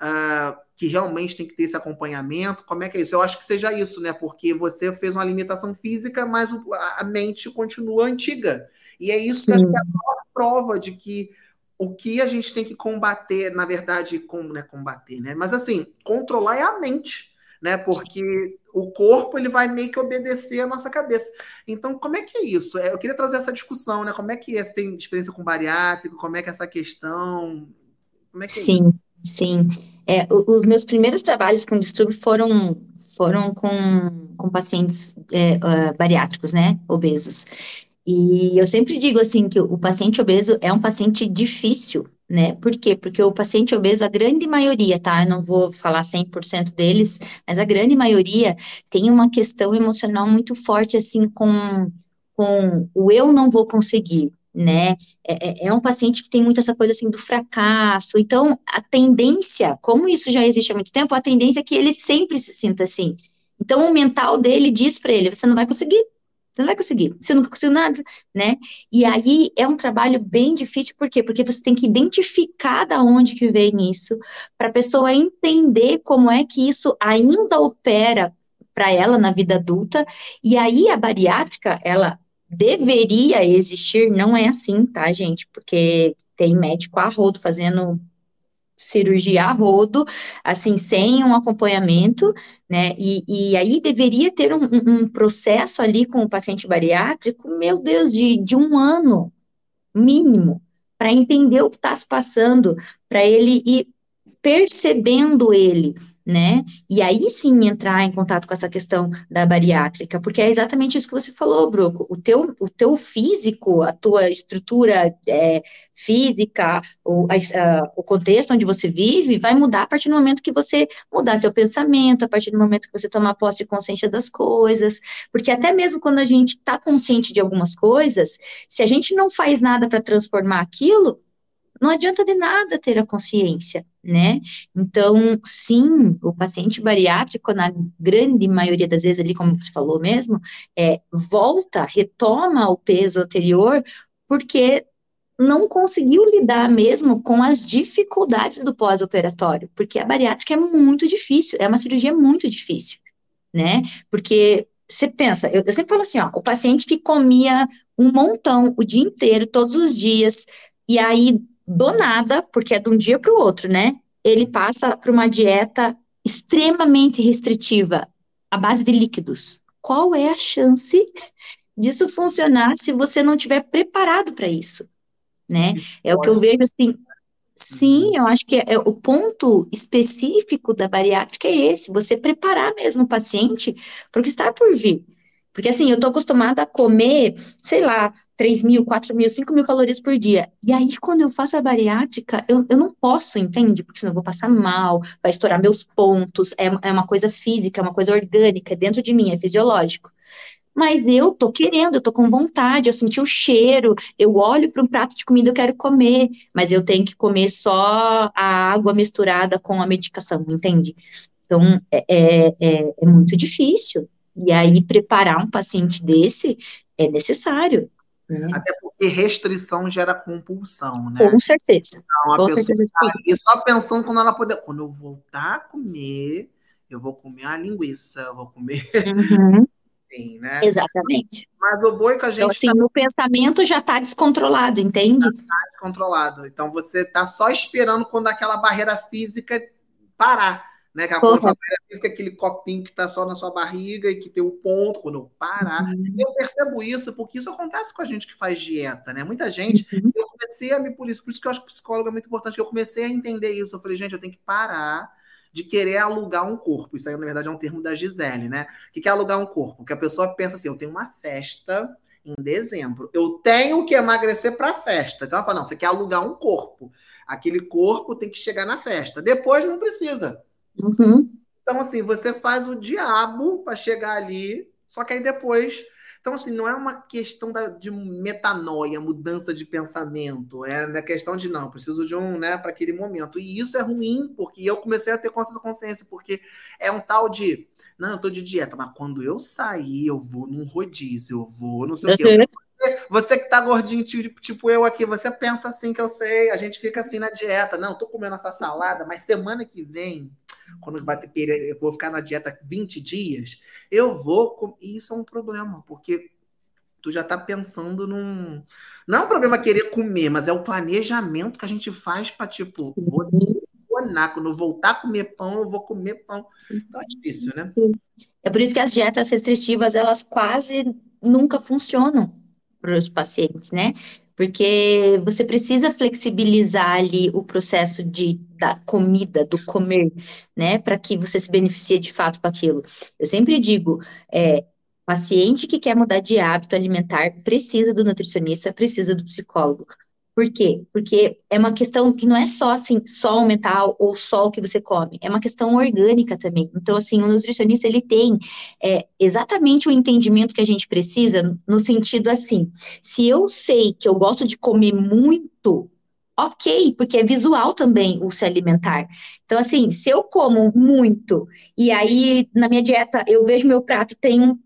uh, que realmente tem que ter esse acompanhamento? Como é que é isso? Eu acho que seja isso, né? Porque você fez uma limitação física, mas a mente continua antiga. E é isso Sim. que é a maior prova de que o que a gente tem que combater, na verdade, com, né, combater, né? Mas assim, controlar é a mente, né? Porque o corpo ele vai meio que obedecer a nossa cabeça. Então, como é que é isso? É, eu queria trazer essa discussão, né? Como é que é? Você tem experiência com bariátrico? Como é que é essa questão? Como é que é Sim. Isso? Sim, é, os meus primeiros trabalhos com distúrbio foram, foram com, com pacientes é, uh, bariátricos, né, obesos. E eu sempre digo assim que o paciente obeso é um paciente difícil, né? Por quê? Porque o paciente obeso, a grande maioria, tá? Eu não vou falar 100% deles, mas a grande maioria tem uma questão emocional muito forte, assim, com, com o eu não vou conseguir, né? É, é, é, um paciente que tem muito essa coisa assim do fracasso. Então, a tendência, como isso já existe há muito tempo, a tendência é que ele sempre se sinta assim. Então, o mental dele diz para ele: você não vai conseguir. Você não vai conseguir, você nunca conseguiu nada, né? E aí é um trabalho bem difícil, por quê? Porque você tem que identificar da onde que vem isso, para a pessoa entender como é que isso ainda opera para ela na vida adulta, e aí a bariátrica, ela deveria existir, não é assim, tá, gente? Porque tem médico a rodo fazendo cirurgia a rodo, assim, sem um acompanhamento, né? E, e aí deveria ter um, um, processo ali com o paciente bariátrico, meu Deus, de, de um ano mínimo, para entender o que está se passando, para ele ir percebendo ele, né? E aí sim entrar em contato com essa questão da bariátrica, porque é exatamente isso que você falou, Bruco. O teu, o teu físico, a tua estrutura é, física, o, a, o contexto onde você vive, vai mudar a partir do momento que você mudar seu pensamento, a partir do momento que você tomar posse de consciência das coisas, porque até mesmo quando a gente está consciente de algumas coisas, se a gente não faz nada para transformar aquilo, não adianta de nada ter a consciência, né? Então, sim, o paciente bariátrico, na grande maioria das vezes, ali, como você falou mesmo, é, volta, retoma o peso anterior, porque não conseguiu lidar mesmo com as dificuldades do pós-operatório, porque a bariátrica é muito difícil, é uma cirurgia muito difícil, né? Porque você pensa, eu, eu sempre falo assim, ó, o paciente que comia um montão o dia inteiro, todos os dias, e aí do nada, porque é de um dia para o outro, né? Ele passa para uma dieta extremamente restritiva, à base de líquidos. Qual é a chance disso funcionar se você não estiver preparado para isso? Né? É o que eu vejo assim. Sim, eu acho que é, é, o ponto específico da bariátrica é esse, você preparar mesmo o paciente para o que está por vir. Porque assim, eu tô acostumada a comer, sei lá, 3 mil, 4 mil, 5 mil calorias por dia. E aí, quando eu faço a bariátrica, eu, eu não posso, entende? Porque senão eu vou passar mal, vai estourar meus pontos, é, é uma coisa física, é uma coisa orgânica, é dentro de mim, é fisiológico. Mas eu tô querendo, eu tô com vontade, eu senti o cheiro, eu olho para um prato de comida, eu quero comer, mas eu tenho que comer só a água misturada com a medicação, entende? Então, é, é, é, é muito difícil. E aí, preparar um paciente desse é necessário. Né? Até porque restrição gera compulsão, né? Com certeza. Então, a Com pessoa certeza. Tá e só pensando quando ela puder. Quando eu voltar a comer, eu vou comer a linguiça, eu vou comer. Uhum. Sim, né? Exatamente. Mas o boi que a então, gente. Então, assim, tá... o pensamento já está descontrolado, entende? Já está descontrolado. Então, você está só esperando quando aquela barreira física parar né? Aquela coisa física, aquele copinho que está só na sua barriga e que tem o ponto, quando eu parar. Uhum. Eu percebo isso, porque isso acontece com a gente que faz dieta, né? Muita gente, uhum. eu comecei a me polícia, por isso que eu acho que psicólogo é muito importante, eu comecei a entender isso. Eu falei, gente, eu tenho que parar de querer alugar um corpo. Isso aí, na verdade, é um termo da Gisele, né? O que é alugar um corpo? Que a pessoa pensa assim, eu tenho uma festa em dezembro. Eu tenho que emagrecer para a festa. Então ela fala, não, você quer alugar um corpo. Aquele corpo tem que chegar na festa. Depois não precisa. Uhum. Então, assim, você faz o diabo para chegar ali, só que aí depois. Então, assim, não é uma questão da, de metanoia, mudança de pensamento. É na questão de, não, preciso de um, né, para aquele momento. E isso é ruim, porque eu comecei a ter consciência, porque é um tal de. Não, eu tô de dieta, mas quando eu sair, eu vou num rodízio, eu vou não sei o quê. Uhum. Você que tá gordinho, tipo, tipo eu aqui, você pensa assim que eu sei, a gente fica assim na dieta. Não, tô comendo essa salada, mas semana que vem quando vai ter eu vou ficar na dieta 20 dias, eu vou. E isso é um problema, porque tu já está pensando num. Não é um problema querer comer, mas é o planejamento que a gente faz para, tipo, vou quando eu voltar a comer pão, eu vou comer pão. Então é difícil, né? É por isso que as dietas restritivas, elas quase nunca funcionam para os pacientes, né? Porque você precisa flexibilizar ali o processo de, da comida, do comer, né? Para que você se beneficie de fato com aquilo. Eu sempre digo, é, paciente que quer mudar de hábito alimentar precisa do nutricionista, precisa do psicólogo. Por quê? Porque é uma questão que não é só assim, só o mental ou só o que você come, é uma questão orgânica também. Então, assim, o nutricionista ele tem é, exatamente o entendimento que a gente precisa, no sentido assim, se eu sei que eu gosto de comer muito, ok, porque é visual também o se alimentar. Então, assim, se eu como muito e aí na minha dieta eu vejo meu prato tem um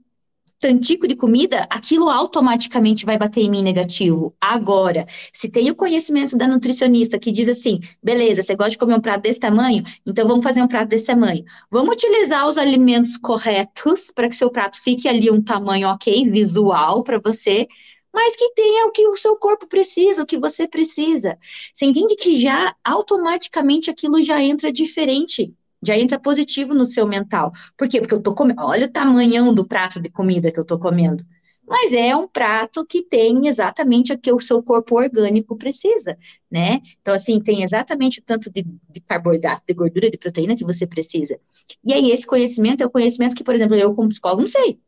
tantico de comida, aquilo automaticamente vai bater em mim negativo. Agora, se tem o conhecimento da nutricionista que diz assim, beleza, você gosta de comer um prato desse tamanho? Então vamos fazer um prato desse tamanho. Vamos utilizar os alimentos corretos para que seu prato fique ali um tamanho ok, visual para você, mas que tenha o que o seu corpo precisa, o que você precisa. Você entende que já automaticamente aquilo já entra diferente, já entra positivo no seu mental. Por quê? Porque eu tô comendo, olha o tamanhão do prato de comida que eu tô comendo. Mas é um prato que tem exatamente o que o seu corpo orgânico precisa, né? Então, assim, tem exatamente o tanto de, de carboidrato, de gordura, de proteína que você precisa. E aí, esse conhecimento é o conhecimento que, por exemplo, eu, como psicólogo, não sei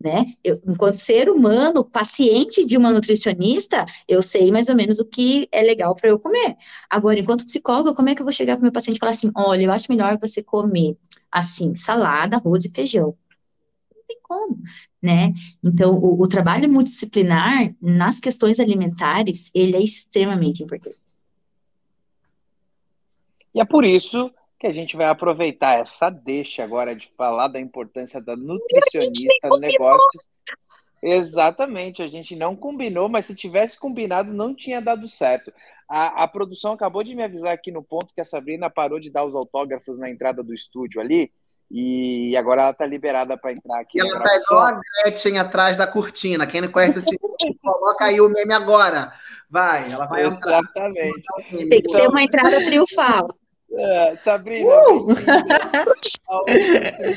né? Eu, enquanto ser humano, paciente de uma nutricionista, eu sei mais ou menos o que é legal para eu comer. Agora, enquanto psicóloga, como é que eu vou chegar para meu paciente e falar assim: olha, eu acho melhor você comer assim, salada, arroz e feijão? Não tem como, né? Então, o, o trabalho multidisciplinar nas questões alimentares, ele é extremamente importante. E é por isso que a gente vai aproveitar essa deixa agora de falar da importância da nutricionista no negócio. Exatamente, a gente não combinou, mas se tivesse combinado, não tinha dado certo. A, a produção acabou de me avisar aqui no ponto que a Sabrina parou de dar os autógrafos na entrada do estúdio ali, e agora ela está liberada para entrar aqui. Ela está igual a Gretchen atrás da cortina. Quem não conhece esse coloca aí o meme agora. Vai, ela vai Exatamente. entrar. Exatamente. Tem que ser uma entrada triunfal. É, Sabrina, uh! é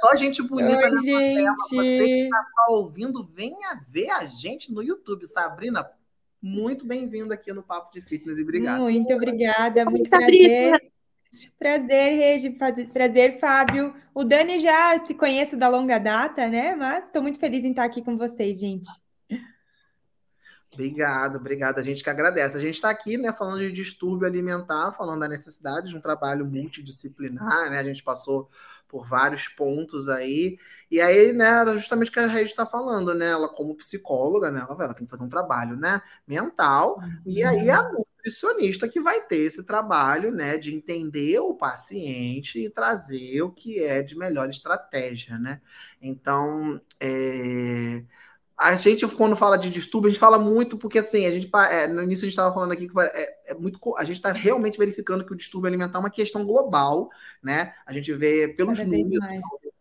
só gente bonita Oi, nessa gente. tela. Você que está só ouvindo, venha ver a gente no YouTube. Sabrina, muito bem-vinda aqui no Papo de Fitness e obrigado. Muito obrigada, muito prazer. Prazer, Regi, prazer, Fábio. O Dani já te conheço da longa data, né? Mas estou muito feliz em estar aqui com vocês, gente. Obrigado, obrigado. A gente que agradece. A gente está aqui, né, falando de distúrbio alimentar, falando da necessidade de um trabalho multidisciplinar, né? A gente passou por vários pontos aí. E aí, né, era justamente o que a Rede está falando, né? Ela, como psicóloga, né, ela, ela, tem que fazer um trabalho, né, mental. E aí, a nutricionista que vai ter esse trabalho, né, de entender o paciente e trazer o que é de melhor estratégia, né? Então, é a gente, quando fala de distúrbio, a gente fala muito porque, assim, a gente, é, no início a gente estava falando aqui que é, é muito, a gente está realmente verificando que o distúrbio alimentar é uma questão global, né? A gente vê pelos números,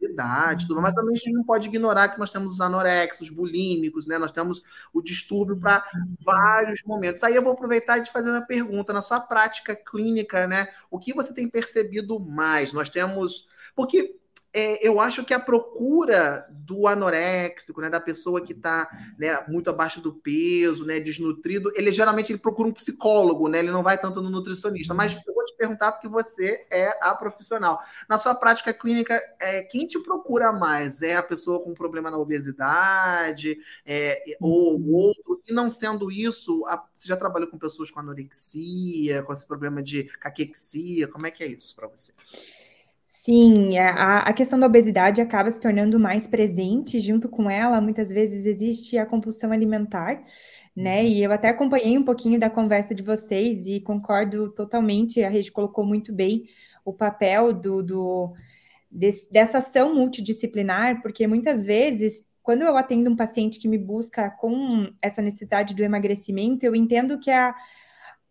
idade, tudo, mas também a gente não pode ignorar que nós temos os anorexos, bulímicos, né? Nós temos o distúrbio para vários momentos. Aí eu vou aproveitar e te fazer uma pergunta na sua prática clínica, né? O que você tem percebido mais? Nós temos porque é, eu acho que a procura do anoréxico, né, da pessoa que está né, muito abaixo do peso, né, desnutrido, ele geralmente ele procura um psicólogo, né, ele não vai tanto no nutricionista. Mas eu vou te perguntar porque você é a profissional. Na sua prática clínica, é, quem te procura mais? É a pessoa com problema na obesidade é, ou outro? E não sendo isso, a, você já trabalhou com pessoas com anorexia, com esse problema de caquexia? Como é que é isso para você? Sim, é, a, a questão da obesidade acaba se tornando mais presente, junto com ela, muitas vezes existe a compulsão alimentar, né? Uhum. E eu até acompanhei um pouquinho da conversa de vocês e concordo totalmente, a Rede colocou muito bem o papel do, do desse, dessa ação multidisciplinar, porque muitas vezes, quando eu atendo um paciente que me busca com essa necessidade do emagrecimento, eu entendo que a,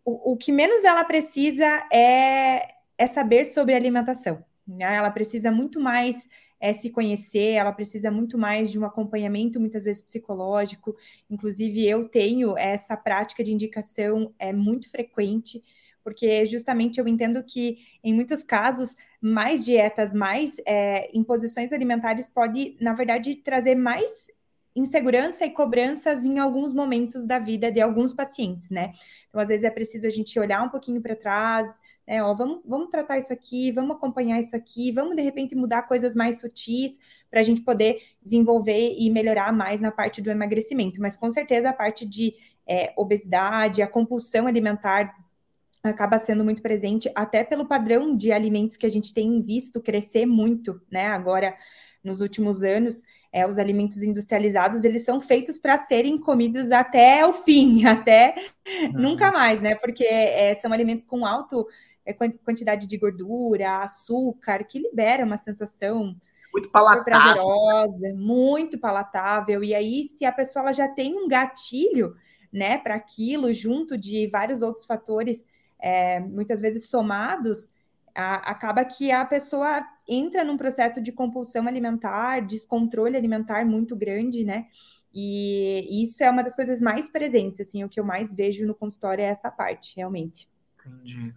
o, o que menos ela precisa é, é saber sobre alimentação né? Ela precisa muito mais é, se conhecer, ela precisa muito mais de um acompanhamento, muitas vezes psicológico. Inclusive, eu tenho essa prática de indicação é muito frequente, porque justamente eu entendo que, em muitos casos, mais dietas, mais é, imposições alimentares pode, na verdade, trazer mais insegurança e cobranças em alguns momentos da vida de alguns pacientes, né? Então, às vezes é preciso a gente olhar um pouquinho para trás, é, ó, vamos, vamos tratar isso aqui, vamos acompanhar isso aqui, vamos de repente mudar coisas mais sutis para a gente poder desenvolver e melhorar mais na parte do emagrecimento. Mas com certeza a parte de é, obesidade, a compulsão alimentar acaba sendo muito presente, até pelo padrão de alimentos que a gente tem visto crescer muito, né? Agora, nos últimos anos, é, os alimentos industrializados, eles são feitos para serem comidos até o fim, até uhum. nunca mais, né? Porque é, são alimentos com alto quantidade de gordura, açúcar, que libera uma sensação muito palatável. prazerosa, muito palatável. E aí, se a pessoa já tem um gatilho, né, para aquilo, junto de vários outros fatores, é, muitas vezes somados, a, acaba que a pessoa entra num processo de compulsão alimentar, descontrole alimentar muito grande, né? E isso é uma das coisas mais presentes, assim, o que eu mais vejo no consultório é essa parte, realmente. Entendi.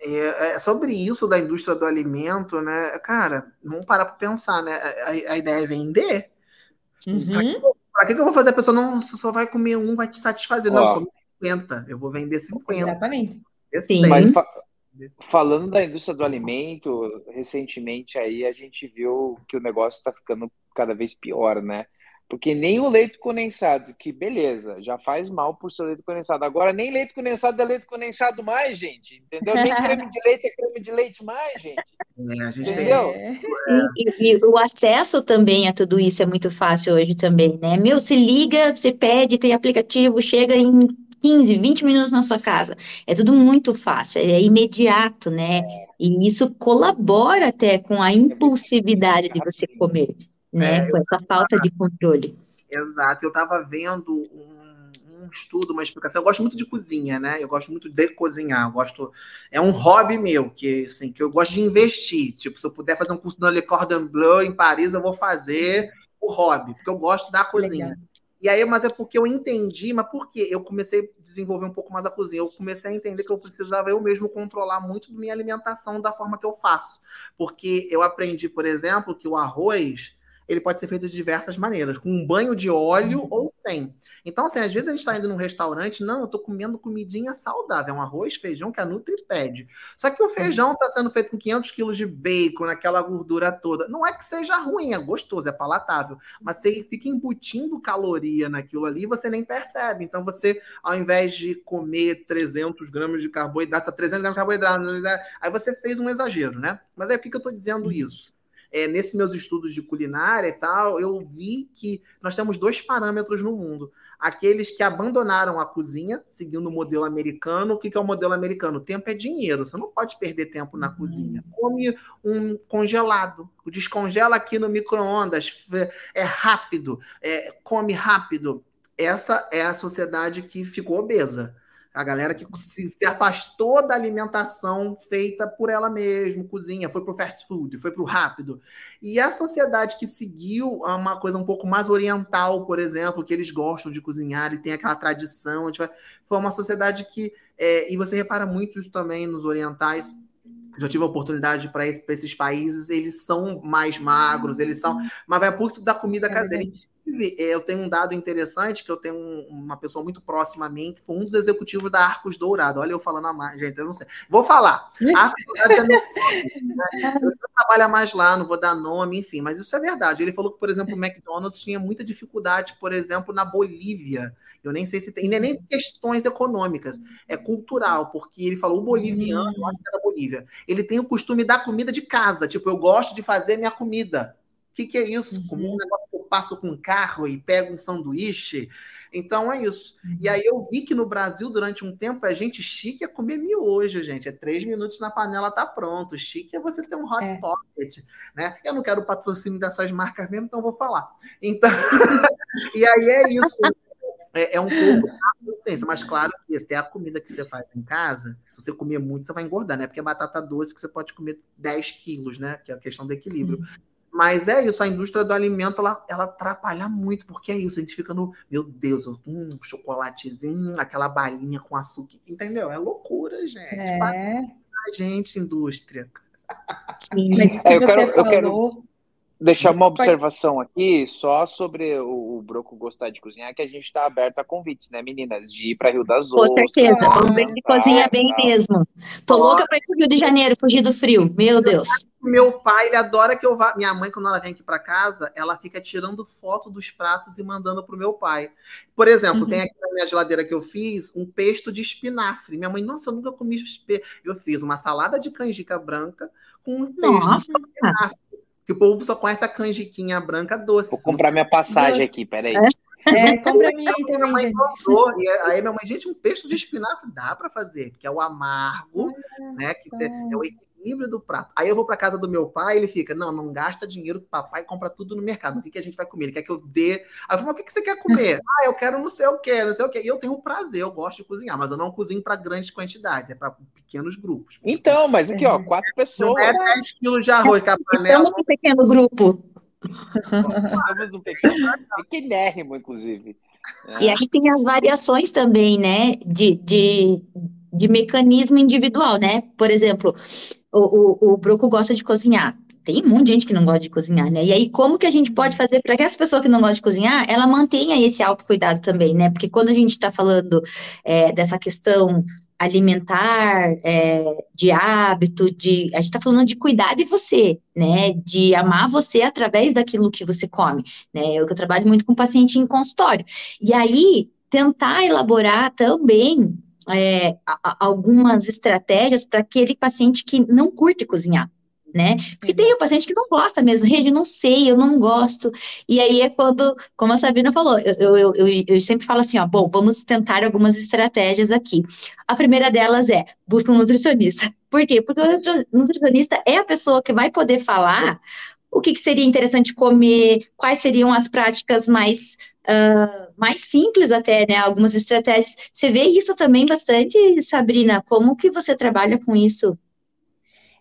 É, é, sobre isso da indústria do alimento, né? Cara, vamos parar para pensar, né? A, a, ideia é vender. Uhum. Para que, que, eu vou fazer? A pessoa não só vai comer um, vai te satisfazer. Ó, não, come 50. Eu vou vender 50. Exatamente. Sim. Mas fa falando da indústria do alimento, recentemente aí a gente viu que o negócio está ficando cada vez pior, né? Porque nem o leite condensado, que beleza, já faz mal por ser leite condensado. Agora, nem leite condensado é leite condensado mais, gente. Entendeu? Nem creme de leite é creme de leite mais, gente. É, a gente entendeu? Tem... E, e, o acesso também a tudo isso é muito fácil hoje também, né? Meu, se liga, você pede, tem aplicativo, chega em 15, 20 minutos na sua casa. É tudo muito fácil, é imediato, né? E isso colabora até com a impulsividade de você comer né? É, com essa falta de controle. Exato. Eu estava vendo um, um, estudo, uma explicação. Eu gosto muito de cozinha, né? Eu gosto muito de cozinhar. Eu gosto. É um hobby meu que, assim, que eu gosto de investir. Tipo, se eu puder fazer um curso no Le Cordon Bleu em Paris, eu vou fazer o hobby, porque eu gosto da cozinha. Legal. E aí, mas é porque eu entendi, mas por quê? Eu comecei a desenvolver um pouco mais a cozinha. Eu comecei a entender que eu precisava eu mesmo controlar muito minha alimentação da forma que eu faço. Porque eu aprendi, por exemplo, que o arroz ele pode ser feito de diversas maneiras, com um banho de óleo uhum. ou sem. Então, assim, às vezes a gente está indo num restaurante, não, eu estou comendo comidinha saudável, é um arroz, feijão que a Nutri pede. Só que o feijão está sendo feito com 500 quilos de bacon, naquela gordura toda. Não é que seja ruim, é gostoso, é palatável, mas você fica embutindo caloria naquilo ali e você nem percebe. Então, você, ao invés de comer 300 gramas de carboidrato, 300 gramas de carboidrato, aí você fez um exagero, né? Mas aí por que eu estou dizendo uhum. isso? É, nesses meus estudos de culinária e tal, eu vi que nós temos dois parâmetros no mundo. Aqueles que abandonaram a cozinha, seguindo o modelo americano. O que é o modelo americano? Tempo é dinheiro. Você não pode perder tempo na cozinha. Uhum. Come um congelado. Descongela aqui no micro-ondas. É rápido. É, come rápido. Essa é a sociedade que ficou obesa. A galera que se, se, afastou da alimentação feita por ela mesma, cozinha, foi para o fast food, foi para o rápido. E a sociedade que seguiu uma coisa um pouco mais oriental, por exemplo, que eles gostam de cozinhar e tem aquela tradição, foi uma sociedade que. É, e você repara muito isso também nos orientais. Já tive a oportunidade para esses países, eles são mais magros, eles são. Mas vai por da comida é caseira. Inclusive, eu tenho um dado interessante que eu tenho uma pessoa muito próxima a mim, que foi um dos executivos da Arcos Dourado. Olha eu falando a mais, gente, eu não sei. Vou falar. Arcos Dourado é né? Eu trabalho mais lá, não vou dar nome, enfim, mas isso é verdade. Ele falou que, por exemplo, o McDonald's tinha muita dificuldade, por exemplo, na Bolívia. Eu nem sei se tem, não é nem questões econômicas, é cultural, porque ele falou o boliviano, eu acho que era Bolívia, ele tem o costume da comida de casa, tipo, eu gosto de fazer minha comida. O que, que, é isso? Uhum. Como um negócio que eu passo com um carro e pego um sanduíche. Então é isso. Uhum. E aí eu vi que no Brasil, durante um tempo, a gente chique é comer miojo, gente. É três minutos na panela, tá pronto. Chique é você ter um hot é. pocket, né? Eu não quero o patrocínio dessas marcas mesmo, então vou falar. Então, e aí é isso. É, é um pouco da ciência, mas claro que até a comida que você faz em casa, se você comer muito, você vai engordar, né? Porque é batata doce que você pode comer 10 quilos, né? Que é a questão do equilíbrio. Uhum. Mas é isso, a indústria do alimento ela, ela atrapalha muito, porque é isso, a gente fica no, meu Deus, um chocolatezinho, aquela balinha com açúcar, entendeu? É loucura, gente. É. A gente, indústria. Sim. Mas é, eu, quero, falou... eu quero deixar uma observação aqui só sobre o, o Broco gostar de cozinhar, que a gente está aberto a convites, né, meninas? De ir para Rio das Ostras. Com certeza, vamos ver se cozinha bem tá. mesmo. Tô louca para ir para Rio de Janeiro, fugir do frio, meu Deus. Meu pai, ele adora que eu vá. Minha mãe, quando ela vem aqui para casa, ela fica tirando foto dos pratos e mandando pro meu pai. Por exemplo, uhum. tem aqui na minha geladeira que eu fiz um pesto de espinafre. Minha mãe, nossa, eu nunca comi espinafre. Eu fiz uma salada de canjica branca com um pesto nossa. de espinafre. Que o povo só conhece a canjiquinha branca doce. Vou comprar minha passagem doce. aqui, peraí. É, compra minha aí também. Minha mãe comprou, e aí minha mãe, gente, um pesto de espinafre dá para fazer, porque é o amargo, né? Que é o equilíbrio do prato. Aí eu vou para casa do meu pai, ele fica, não, não gasta dinheiro que papai compra tudo no mercado. O que, que a gente vai comer? Ele quer que eu dê. Aí eu falo, o que, que você quer comer? ah, eu quero não sei o que, não sei o que. E eu tenho um prazer, eu gosto de cozinhar, mas eu não cozinho para grandes quantidades, é para pequenos grupos. Então, mas aqui, ó, quatro pessoas. Não é 10 quilos de arroz, a panela. Estamos um pequeno grupo. Estamos um pequeno, pequenérrimo, inclusive. É. E aí tem as variações também, né, de, de, de mecanismo individual, né? Por exemplo, o, o, o Broco gosta de cozinhar tem um monte de gente que não gosta de cozinhar, né? E aí, como que a gente pode fazer para que essa pessoa que não gosta de cozinhar, ela mantenha esse autocuidado também, né? Porque quando a gente está falando é, dessa questão alimentar, é, de hábito, de a gente está falando de cuidar de você, né? De amar você através daquilo que você come, né? Eu, eu trabalho muito com paciente em consultório. E aí, tentar elaborar também é, algumas estratégias para aquele paciente que não curte cozinhar né? Porque tem o paciente que não gosta mesmo, Regi, não sei, eu não gosto. E aí é quando, como a Sabina falou, eu, eu, eu, eu, sempre falo assim, ó, bom, vamos tentar algumas estratégias aqui. A primeira delas é, busca um nutricionista. Por quê? Porque o nutricionista é a pessoa que vai poder falar o que, que seria interessante comer, quais seriam as práticas mais Uh, mais simples até, né? Algumas estratégias. Você vê isso também bastante, Sabrina? Como que você trabalha com isso?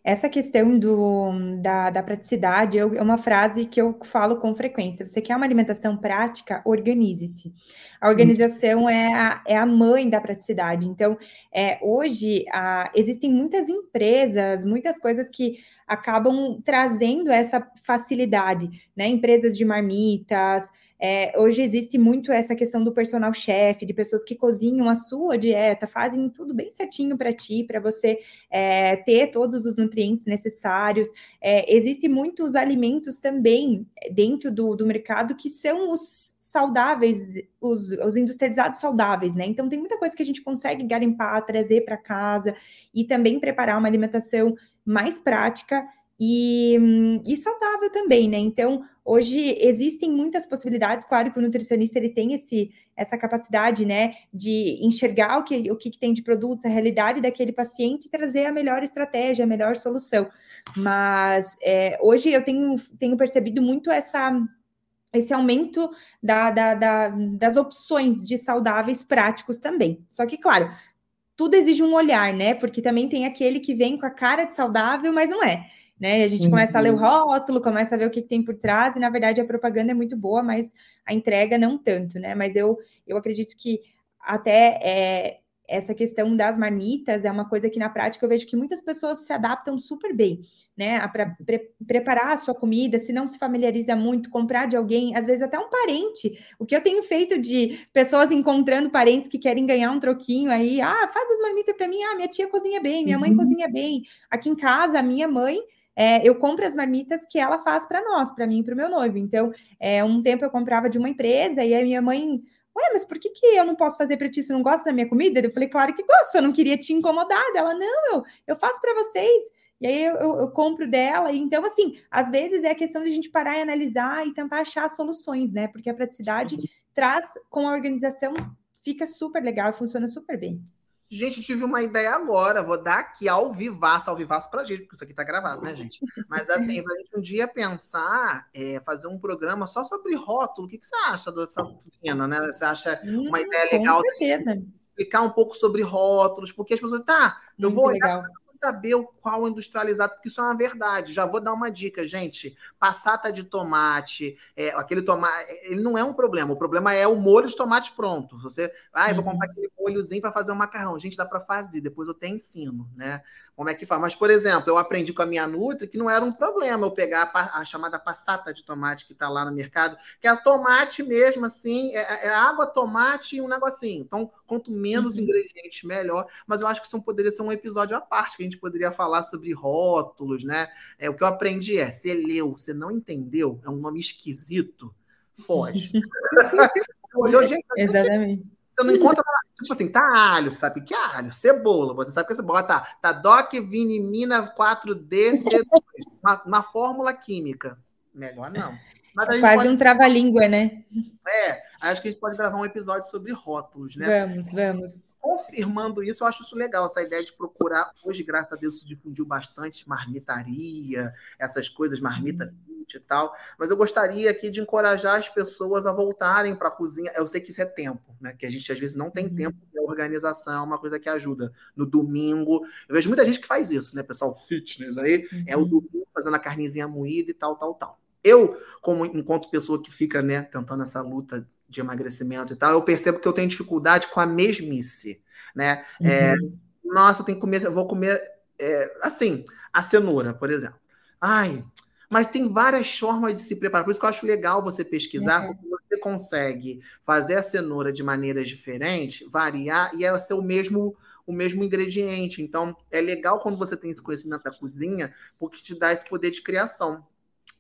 Essa questão do, da, da praticidade eu, é uma frase que eu falo com frequência. Você quer uma alimentação prática? Organize-se. A organização é a, é a mãe da praticidade. Então, é, hoje, a, existem muitas empresas, muitas coisas que acabam trazendo essa facilidade, né? Empresas de marmitas, é, hoje existe muito essa questão do personal chefe, de pessoas que cozinham a sua dieta, fazem tudo bem certinho para ti, para você é, ter todos os nutrientes necessários. É, Existem muitos alimentos também dentro do, do mercado que são os saudáveis, os, os, industrializados saudáveis, né? Então tem muita coisa que a gente consegue garimpar, trazer para casa e também preparar uma alimentação mais prática e, e, saudável também, né? Então, hoje existem muitas possibilidades, claro que o nutricionista ele tem esse, essa capacidade, né, de enxergar o que, o que tem de produtos, a realidade daquele paciente e trazer a melhor estratégia, a melhor solução. Mas é, hoje eu tenho, tenho percebido muito essa esse aumento da, da, da, das opções de saudáveis práticos também. Só que, claro, tudo exige um olhar, né? Porque também tem aquele que vem com a cara de saudável, mas não é né? A gente uhum. começa a ler o uhum. rótulo, começa a ver o que, que, tem por trás, e na verdade a propaganda é muito boa, mas a entrega não tanto, né? Mas eu, eu acredito que até é, essa questão das marmitas é uma coisa que na prática eu vejo que muitas pessoas se adaptam super bem, né? A pre, preparar a sua comida, se não se familiariza muito, comprar de alguém, às vezes até um parente. O que eu tenho feito de pessoas encontrando parentes que querem ganhar um troquinho aí, ah, faz as marmitas para mim, ah, minha tia cozinha bem, minha mãe uhum. cozinha bem. Aqui em casa, a minha mãe é, eu compro as marmitas que ela faz para nós, para mim e para o meu noivo. Então, é, um tempo eu comprava de uma empresa e a minha mãe, ué, mas por que, que eu não posso fazer para ti? Você não gosta da minha comida? Eu falei, claro que gosto, eu não queria te incomodar. Ela, não, eu, eu faço para vocês. E aí eu, eu, eu, compro dela. Então, assim, às vezes é a questão de a gente parar e analisar e tentar achar soluções, né? Porque a praticidade traz com a organização, fica super legal, funciona super bem. Gente, tive uma ideia agora. Vou dar aqui ao vivaço, ao vivaço pra gente, porque isso aqui tá gravado, né, gente? Mas assim, pra gente um dia pensar, é, fazer um programa só sobre rótulo. O que, que você acha dessa pena, né? Você acha uma hum, ideia legal? Com certeza. Explicar um pouco sobre rótulos, porque as pessoas, tá, eu Muito vou olhar legal saber o qual industrializado, porque isso é uma verdade. Já vou dar uma dica, gente. Passata de tomate, é, aquele tomate, ele não é um problema. O problema é o molho de tomate pronto. Você, ah, eu vou comprar uhum. aquele molhozinho para fazer um macarrão. Gente, dá para fazer, depois eu até ensino, né? Como é que faz. Mas, por exemplo, eu aprendi com a minha Nutri que não era um problema eu pegar a, a chamada passata de tomate que está lá no mercado, que é tomate mesmo, assim, é, é, água, tomate e um negocinho. Então, quanto menos uhum. ingredientes, melhor. Mas eu acho que isso poderia ser um episódio à parte, que a gente poderia falar sobre rótulos, né? É, o que eu aprendi é, você leu, você não entendeu, é um nome esquisito, foge. Olhou, gente, Exatamente. Você não encontra, tipo assim, tá alho, sabe que é alho? Cebola, você sabe que é cebola. Tá, tá DOC, vinimina 4D, C2, uma, uma fórmula química. Melhor não. Mas a gente Quase pode... um trava-língua, né? É, acho que a gente pode gravar um episódio sobre rótulos, né? Vamos, vamos confirmando isso, eu acho isso legal, essa ideia de procurar. Hoje, graças a Deus, se difundiu bastante marmitaria, essas coisas, marmita. E tal. Mas eu gostaria aqui de encorajar as pessoas a voltarem para a cozinha. Eu sei que isso é tempo, né? Que a gente às vezes não tem uhum. tempo de organização, é uma coisa que ajuda. No domingo, eu vejo muita gente que faz isso, né, pessoal? Fitness aí, uhum. é o uhum. domingo fazendo a carnezinha moída e tal, tal, tal. Eu, como enquanto pessoa que fica, né, tentando essa luta de emagrecimento e tal, eu percebo que eu tenho dificuldade com a mesmice, né? É, uhum. É, nossa, eu tenho que comer, eu vou comer, é, assim, a cenoura, por exemplo. Ai, mas tem várias formas de se preparar. Por isso que eu acho legal você pesquisar, uhum. porque você consegue fazer a cenoura de maneiras diferentes, variar, e ela ser o mesmo o mesmo ingrediente. Então, é legal quando você tem esse conhecimento da cozinha, porque te dá esse poder de criação.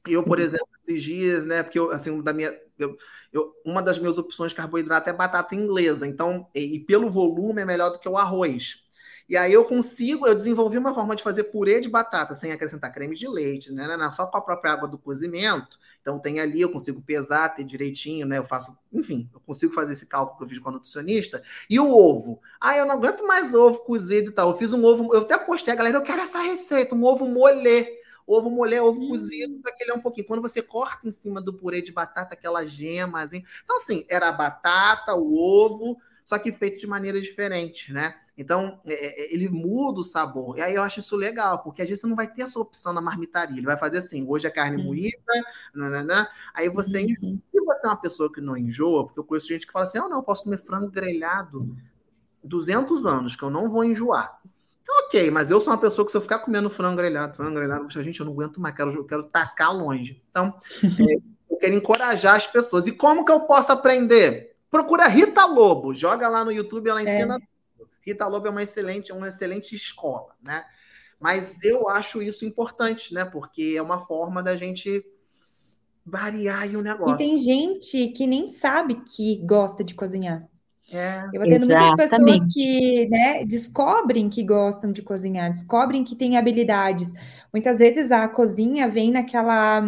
Eu, por uhum. exemplo, esses dias, né, porque eu, assim, da minha, eu, eu, uma das minhas opções de carboidrato é batata inglesa, então, e, e pelo volume é melhor do que o arroz. E aí eu consigo, eu desenvolvi uma forma de fazer purê de batata sem acrescentar creme de leite, né, né, né só com a própria água do cozimento. Então tem ali, eu consigo pesar, ter direitinho, né? Eu faço, enfim, eu consigo fazer esse cálculo que eu fiz com a nutricionista. E o ovo. Ah, eu não aguento mais ovo cozido e tal. Eu fiz um ovo, eu até postei, galera, eu quero essa receita, um ovo molê. Ovo molê, ovo hum. cozido, aquele é um pouquinho. Quando você corta em cima do purê de batata, aquela gema, assim. Então, assim, era a batata, o ovo, só que feito de maneira diferente, né? Então, é, é, ele muda o sabor. E aí eu acho isso legal, porque às vezes você não vai ter essa opção na marmitaria. Ele vai fazer assim, hoje é carne uhum. moída, nananã. aí você uhum. Se você é uma pessoa que não enjoa, porque eu conheço gente que fala assim, oh, não, eu posso comer frango grelhado 200 anos, que eu não vou enjoar. Então, ok, mas eu sou uma pessoa que se eu ficar comendo frango grelhado, frango grelhado, gente, eu não aguento mais, quero, eu quero tacar longe. Então, é, eu quero encorajar as pessoas. E como que eu posso aprender? Procura Rita Lobo, joga lá no YouTube, ela ensina é Rita Lobo é uma excelente, uma excelente escola, né? Mas eu acho isso importante, né? Porque é uma forma da gente variar o negócio. E tem gente que nem sabe que gosta de cozinhar. É, eu atendo muitas pessoas que né, descobrem que gostam de cozinhar, descobrem que têm habilidades. Muitas vezes a cozinha vem naquela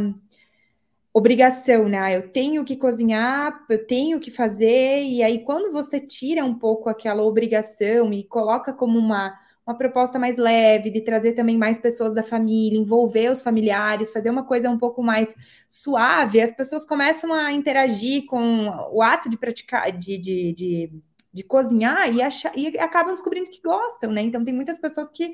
obrigação, né? Ah, eu tenho que cozinhar, eu tenho que fazer, e aí quando você tira um pouco aquela obrigação e coloca como uma, uma proposta mais leve, de trazer também mais pessoas da família, envolver os familiares, fazer uma coisa um pouco mais suave, as pessoas começam a interagir com o ato de praticar, de, de, de, de cozinhar e, achar, e acabam descobrindo que gostam, né? Então tem muitas pessoas que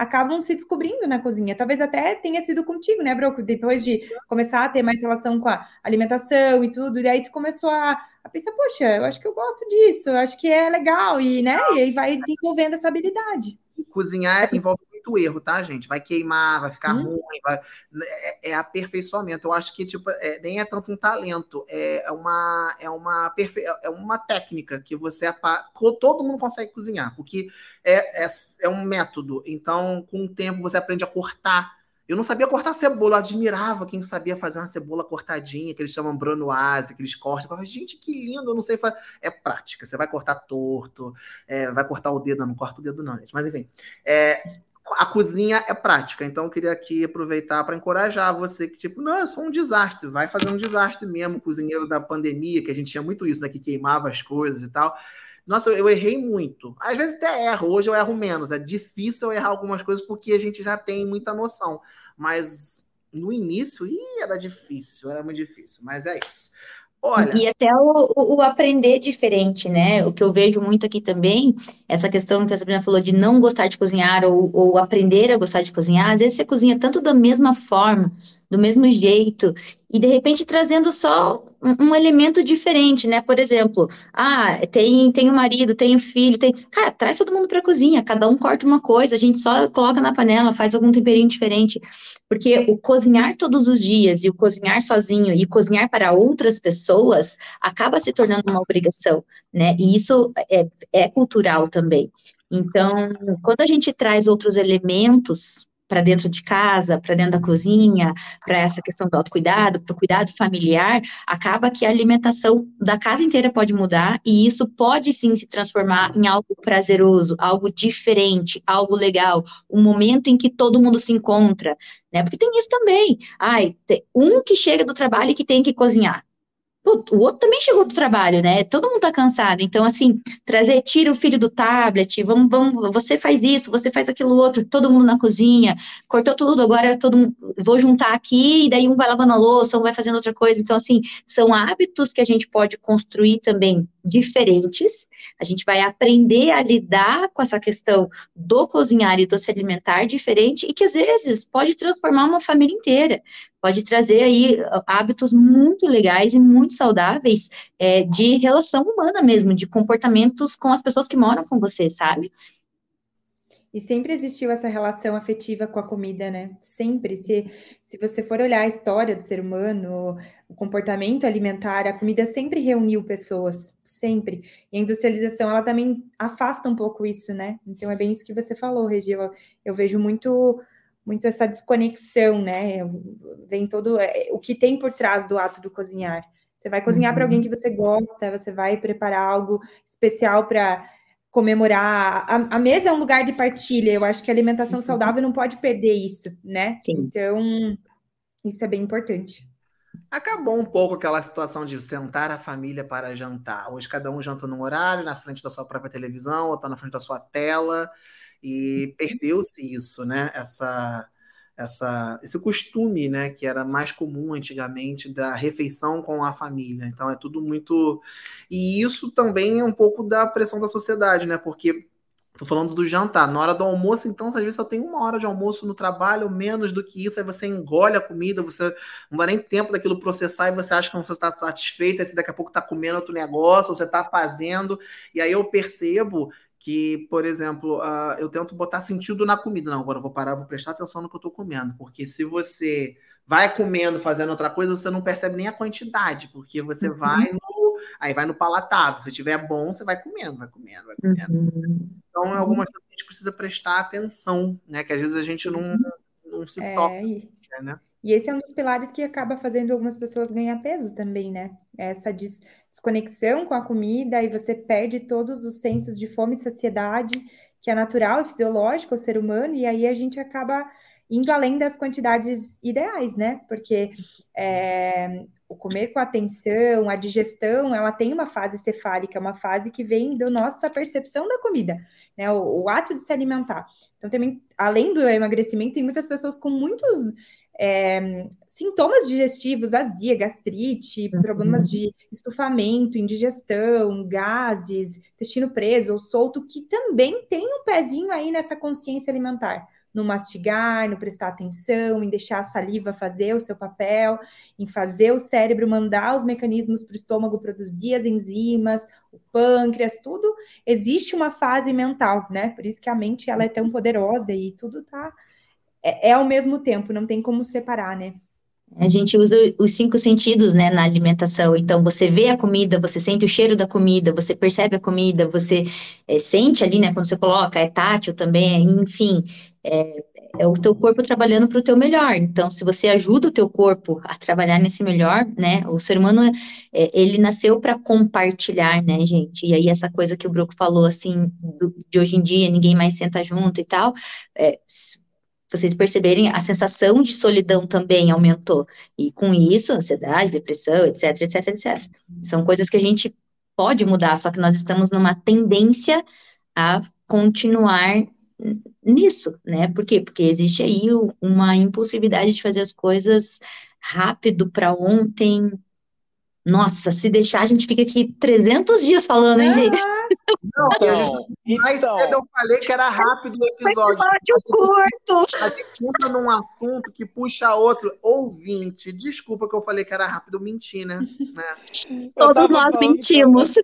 acabam se descobrindo na cozinha. Talvez até tenha sido contigo, né, Broco? Depois de começar a ter mais relação com a alimentação e tudo, e aí tu começou a, a pensar, poxa, eu acho que eu gosto disso, eu acho que é legal, e, né, e aí vai desenvolvendo essa habilidade. Cozinhar envolve muito erro, tá, gente? Vai queimar, vai ficar hum. ruim, vai... É, é, aperfeiçoamento. Eu acho que tipo, é, nem é tanto um talento, é uma, é uma, perfe... é uma técnica que você todo mundo consegue cozinhar, porque é, é, é um método. Então, com o tempo, você aprende a cortar eu não sabia cortar cebola, eu admirava quem sabia fazer uma cebola cortadinha, que eles chamam bronoise, que eles cortam. Eu falava, gente, que lindo, eu não sei fazer. É prática, você vai cortar torto, é, vai cortar o dedo, não corta o dedo, não, gente. Mas enfim, é, a cozinha é prática, então eu queria aqui aproveitar para encorajar você que, tipo, não, eu sou um desastre, vai fazer um desastre mesmo, cozinheiro da pandemia, que a gente tinha muito isso, né, que queimava as coisas e tal. Nossa, eu errei muito. Às vezes até erro, hoje eu erro menos. É difícil errar algumas coisas porque a gente já tem muita noção. Mas no início, ih, era difícil, era muito difícil. Mas é isso. Olha. E até o, o, aprender diferente, né? O que eu vejo muito aqui também, essa questão que a Sabrina falou de não gostar de cozinhar ou, ou aprender a gostar de cozinhar, às vezes você cozinha tanto da mesma forma, do mesmo jeito, e de repente trazendo só um, um, elemento diferente, né? Por exemplo, ah, tem, tem o marido, tem o filho, tem. Cara, traz todo mundo para a cozinha, cada um corta uma coisa, a gente só coloca na panela, faz algum temperinho diferente. Porque o cozinhar todos os dias e o cozinhar sozinho e cozinhar para outras pessoas acaba se tornando uma obrigação, né? E isso é, é cultural também. Então, quando a gente traz outros elementos para dentro de casa, para dentro da cozinha, para essa questão do autocuidado, para o cuidado familiar, acaba que a alimentação da casa inteira pode mudar e isso pode sim se transformar em algo prazeroso, algo diferente, algo legal, um momento em que todo mundo se encontra, né? Porque tem isso também. Ai, um que chega do trabalho e que tem que cozinhar o outro também chegou do trabalho, né? Todo mundo tá cansado. Então, assim, trazer, tira o filho do tablet, vamos, vamos, você faz isso, você faz aquilo outro, todo mundo na cozinha, cortou tudo, agora todo mundo, vou juntar aqui, e daí um vai lavando a louça, um vai fazendo outra coisa. Então, assim, são hábitos que a gente pode construir também diferentes. A gente vai aprender a lidar com essa questão do cozinhar e do se alimentar diferente, e que às vezes pode transformar uma família inteira. Pode trazer aí hábitos muito legais e muito saudáveis é, de relação humana mesmo, de comportamentos com as pessoas que moram com você, sabe? E sempre existiu essa relação afetiva com a comida, né? Sempre. Se, se você for olhar a história do ser humano, o comportamento alimentar, a comida sempre reuniu pessoas, sempre. E a industrialização, ela também afasta um pouco isso, né? Então é bem isso que você falou, Regi. Eu, eu vejo muito muito essa desconexão, né? Vem todo é, o que tem por trás do ato do cozinhar. Você vai cozinhar uhum. para alguém que você gosta, você vai preparar algo especial para comemorar. A, a, mesa é um lugar de partilha. Eu acho que a alimentação uhum. saudável não pode perder isso, né? Sim. Então, isso é bem importante. Acabou um pouco aquela situação de sentar a família para jantar. Hoje cada um janta num horário, na frente da sua própria televisão, ou está na frente da sua tela, e perdeu-se isso, né? Essa essa, esse costume, né, que era mais comum antigamente da refeição com a família. Então é tudo muito e isso também é um pouco da pressão da sociedade, né? Porque Tô falando do jantar. Na hora do almoço, então, às vezes só tem uma hora de almoço no trabalho, menos do que isso, aí você engole a comida, você não dá nem tempo daquilo processar e você acha que você está satisfeito, aí daqui a pouco está comendo outro negócio, você está fazendo. E aí eu percebo que, por exemplo, uh, eu tento botar sentido na comida. Não, agora eu vou parar, vou prestar atenção no que eu estou comendo, porque se você vai comendo, fazendo outra coisa, você não percebe nem a quantidade, porque você uhum. vai no, aí vai no palatável. Se tiver bom, você vai comendo, vai comendo, vai comendo. Uhum. Então, é algumas coisas a gente precisa prestar atenção, né? Que às vezes a gente não, não se é, toca, né? E esse é um dos pilares que acaba fazendo algumas pessoas ganhar peso também, né? Essa des desconexão com a comida e você perde todos os sensos de fome e saciedade, que é natural e fisiológico ao ser humano, e aí a gente acaba indo além das quantidades ideais, né? Porque é, o comer com atenção, a digestão, ela tem uma fase cefálica, uma fase que vem da nossa percepção da comida, né? O, o ato de se alimentar. Então, também, além do emagrecimento, tem muitas pessoas com muitos é, sintomas digestivos, azia, gastrite, uhum. problemas de estufamento, indigestão, gases, intestino preso ou solto, que também tem um pezinho aí nessa consciência alimentar. No mastigar, no prestar atenção, em deixar a saliva fazer o seu papel, em fazer o cérebro mandar os mecanismos para o estômago produzir as enzimas, o pâncreas, tudo. Existe uma fase mental, né? Por isso que a mente ela é tão poderosa e tudo tá é, é ao mesmo tempo, não tem como separar, né? A gente usa os cinco sentidos, né, na alimentação. Então, você vê a comida, você sente o cheiro da comida, você percebe a comida, você é, sente ali, né, quando você coloca, é tátil também, enfim, é, é o teu corpo trabalhando para o teu melhor. Então, se você ajuda o teu corpo a trabalhar nesse melhor, né, o ser humano, é, ele nasceu para compartilhar, né, gente? E aí, essa coisa que o Bruco falou, assim, do, de hoje em dia, ninguém mais senta junto e tal, é, vocês perceberem, a sensação de solidão também aumentou. E com isso, ansiedade, depressão, etc, etc, etc. São coisas que a gente pode mudar, só que nós estamos numa tendência a continuar nisso, né? Por quê? Porque existe aí uma impulsividade de fazer as coisas rápido para ontem. Nossa, se deixar, a gente fica aqui 300 dias falando, hein, gente? Não, mais então, cedo eu falei que era rápido o episódio. Episódio curto. A gente entra num assunto que puxa outro. Ouvinte, desculpa que eu falei que era rápido, menti, né? É. Todos nós mentimos.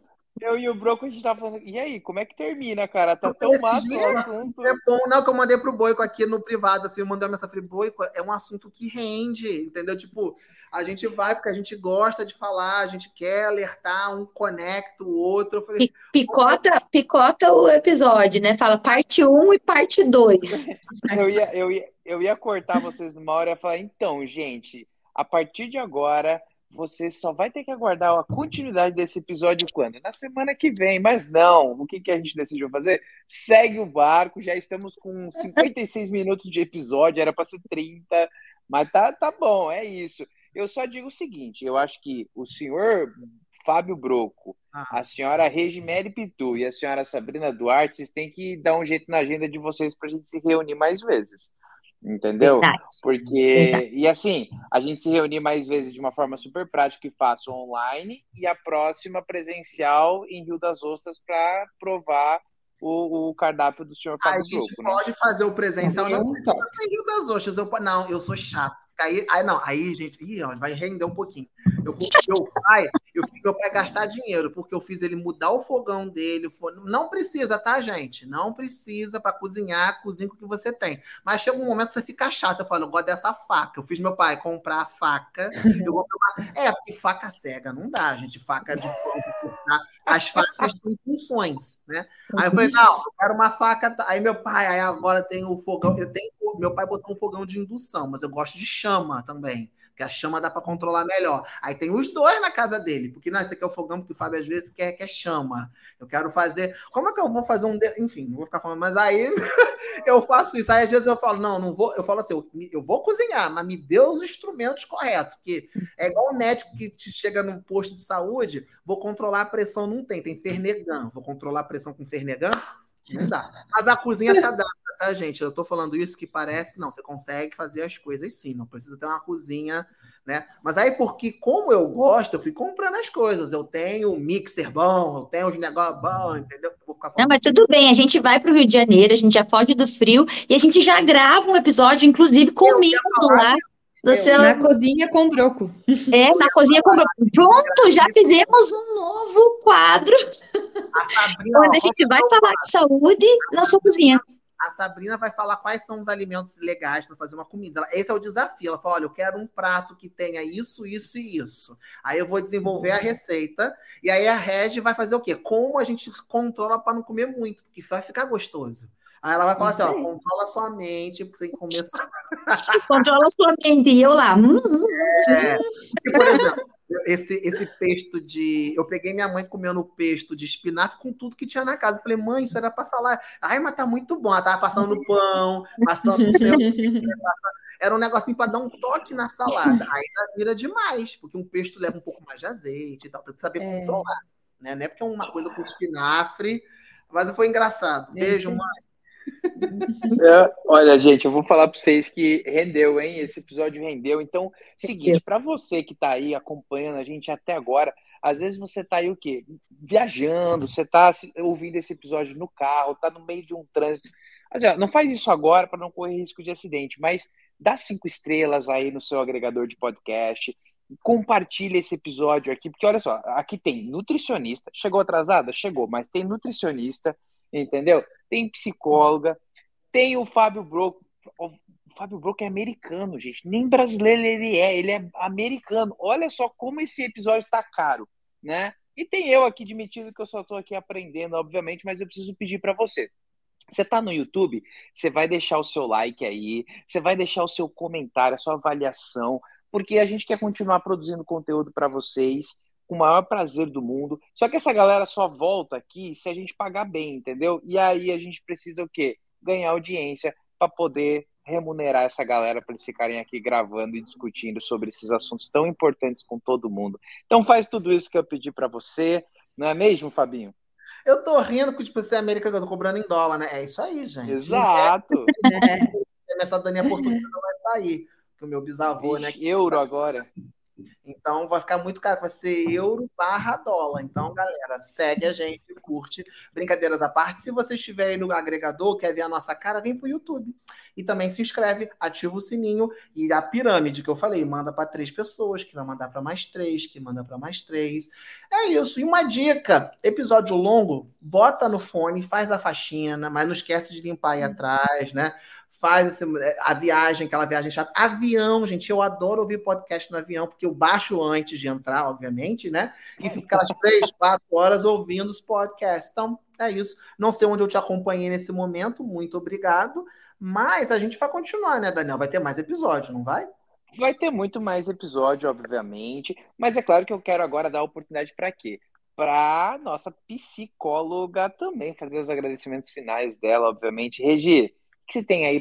Eu e o Broco, a gente tava falando, e aí, como é que termina, cara? Tá tão massa o assunto. É bom, não, que eu mandei pro Boico aqui no privado, assim, eu mandei uma mensagem, Boico, é um assunto que rende, entendeu? Tipo, a gente vai porque a gente gosta de falar, a gente quer alertar, um conecta o outro. Falei, picota, picota o episódio, né? Fala parte 1 e parte 2. eu, ia, eu, ia, eu ia cortar vocês numa hora e falar, então, gente, a partir de agora você só vai ter que aguardar a continuidade desse episódio quando? Na semana que vem. Mas não, o que, que a gente decidiu fazer? Segue o barco, já estamos com 56 minutos de episódio, era para ser 30, mas tá, tá bom, é isso. Eu só digo o seguinte: eu acho que o senhor Fábio Broco, ah. a senhora Regimere Pitu e a senhora Sabrina Duarte, vocês têm que dar um jeito na agenda de vocês para a gente se reunir mais vezes. Entendeu? Verdade. Porque, Verdade. e assim, a gente se reunir mais vezes de uma forma super prática e fácil online, e a próxima presencial em Rio das Ostras para provar o, o, cardápio do senhor Fábio A gente Broco, né? pode né? fazer o presencial, não precisa ser em Rio das Ostras. Eu, não, eu sou chato Aí, aí não, aí, gente, ih, vai render um pouquinho. Eu, meu pai, eu fiz meu pai gastar dinheiro, porque eu fiz ele mudar o fogão dele. Não precisa, tá, gente? Não precisa para cozinhar, cozinha com o que você tem. Mas chega um momento que você fica chato. Eu falo, eu gosto dessa faca. Eu fiz meu pai comprar a faca. Eu vou. É, porque faca cega não dá, gente. Faca de as facas têm funções, né? Aí eu falei, não, eu quero uma faca. Aí meu pai, aí agora tem o fogão. Eu tenho, meu pai botou um fogão de indução, mas eu gosto de chama também. Porque a chama dá para controlar melhor. Aí tem os dois na casa dele, porque não, esse aqui é o fogão, porque o Fábio às vezes quer, quer chama. Eu quero fazer. Como é que eu vou fazer um. De... Enfim, não vou ficar falando, mas aí eu faço isso. Aí às vezes eu falo, não, não vou. Eu falo assim, eu, eu vou cozinhar, mas me dê os instrumentos corretos. Porque é igual o médico que te chega no posto de saúde, vou controlar a pressão, não tem, tem Fernegan. Vou controlar a pressão com Fernegan? Não dá. Mas a cozinha se adapta, tá, gente? Eu tô falando isso que parece que não, você consegue fazer as coisas sim, não precisa ter uma cozinha, né? Mas aí, porque como eu gosto, eu fui comprando as coisas. Eu tenho um mixer bom, eu tenho os negócios bons, entendeu? não, mas tudo bem, a gente vai para o Rio de Janeiro, a gente já foge do frio e a gente já grava um episódio, inclusive, comigo lá. Seu... Na cozinha com broco. É, na cozinha com broco. Pronto, já fizemos um novo quadro. Sabrina, onde a gente vai falar de saúde na sua cozinha. A Sabrina vai falar quais são os alimentos legais para fazer uma comida. Esse é o desafio. Ela fala: olha, eu quero um prato que tenha isso, isso e isso. Aí eu vou desenvolver a receita. E aí a Regi vai fazer o quê? Como a gente controla para não comer muito, porque vai ficar gostoso. Aí ela vai falar assim, ó, controla sua mente, porque você começa... controla sua mente, e eu lá. Hum, hum, hum, é, porque, por exemplo, esse, esse pesto de... Eu peguei minha mãe comendo pesto de espinafre com tudo que tinha na casa. Eu falei, mãe, isso era passar lá. Ai, mas tá muito bom. Ela tava passando no pão, passando no Era um negocinho para dar um toque na salada. Aí já vira demais, porque um pesto leva um pouco mais de azeite e tal. Tem que saber é. controlar. Né? Não é porque é uma coisa com espinafre, mas foi engraçado. Beijo, mãe. É, olha, gente, eu vou falar para vocês que rendeu, hein? Esse episódio rendeu. Então, seguinte, para você que está aí acompanhando a gente até agora, às vezes você está aí o quê? Viajando, você está ouvindo esse episódio no carro, está no meio de um trânsito. Mas, ó, não faz isso agora para não correr risco de acidente, mas dá cinco estrelas aí no seu agregador de podcast. Compartilha esse episódio aqui, porque olha só, aqui tem nutricionista. Chegou atrasada? Chegou, mas tem nutricionista entendeu? Tem psicóloga, tem o Fábio Broco. O Fábio Broco é americano, gente. Nem brasileiro ele é, ele é americano. Olha só como esse episódio tá caro, né? E tem eu aqui admitindo que eu só estou aqui aprendendo, obviamente, mas eu preciso pedir para você. Você está no YouTube, você vai deixar o seu like aí, você vai deixar o seu comentário, a sua avaliação, porque a gente quer continuar produzindo conteúdo para vocês com o maior prazer do mundo. Só que essa galera só volta aqui se a gente pagar bem, entendeu? E aí a gente precisa o quê? Ganhar audiência para poder remunerar essa galera para eles ficarem aqui gravando e discutindo sobre esses assuntos tão importantes com todo mundo. Então faz tudo isso que eu pedi para você, não é mesmo, Fabinho? Eu tô rindo com tipo, você é americano, eu tô cobrando em dólar, né? É isso aí, gente. Exato. É. Essa Dania portuguesa vai sair. Que o meu bisavô, Vixe, né? Euro agora. Então vai ficar muito caro, vai ser euro barra dólar. Então, galera, segue a gente, curte. Brincadeiras à parte, se você estiver aí no agregador, quer ver a nossa cara, vem pro YouTube. E também se inscreve, ativa o sininho e a pirâmide que eu falei, manda para três pessoas, que vai mandar para mais três, que manda para mais três. É isso. E uma dica: episódio longo, bota no fone, faz a faxina, mas não esquece de limpar aí atrás, né? Faz esse, é, a viagem, aquela viagem chata. Avião, gente, eu adoro ouvir podcast no avião, porque eu baixo antes de entrar, obviamente, né? E fico aquelas três, quatro horas ouvindo os podcasts. Então, é isso. Não sei onde eu te acompanhei nesse momento, muito obrigado. Mas a gente vai continuar, né, Daniel? Vai ter mais episódio, não vai? Vai ter muito mais episódio, obviamente. Mas é claro que eu quero agora dar oportunidade para quê? Para nossa psicóloga também fazer os agradecimentos finais dela, obviamente. Regi, que você tem aí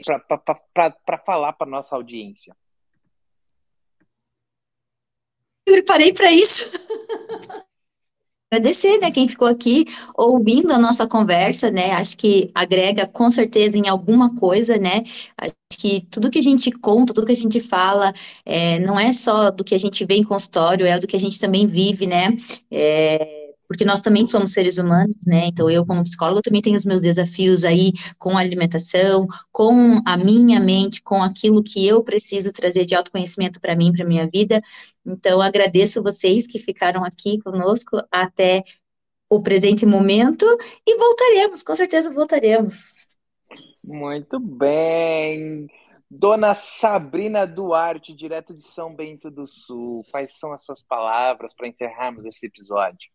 para falar para nossa audiência? Eu preparei para isso. Agradecer, né, quem ficou aqui ouvindo a nossa conversa, né, acho que agrega com certeza em alguma coisa, né, acho que tudo que a gente conta, tudo que a gente fala, é, não é só do que a gente vê em consultório, é do que a gente também vive, né, é, porque nós também somos seres humanos, né? Então, eu, como psicóloga, também tenho os meus desafios aí com a alimentação, com a minha mente, com aquilo que eu preciso trazer de autoconhecimento para mim, para minha vida. Então, agradeço vocês que ficaram aqui conosco até o presente momento e voltaremos, com certeza voltaremos. Muito bem. Dona Sabrina Duarte, direto de São Bento do Sul, quais são as suas palavras para encerrarmos esse episódio?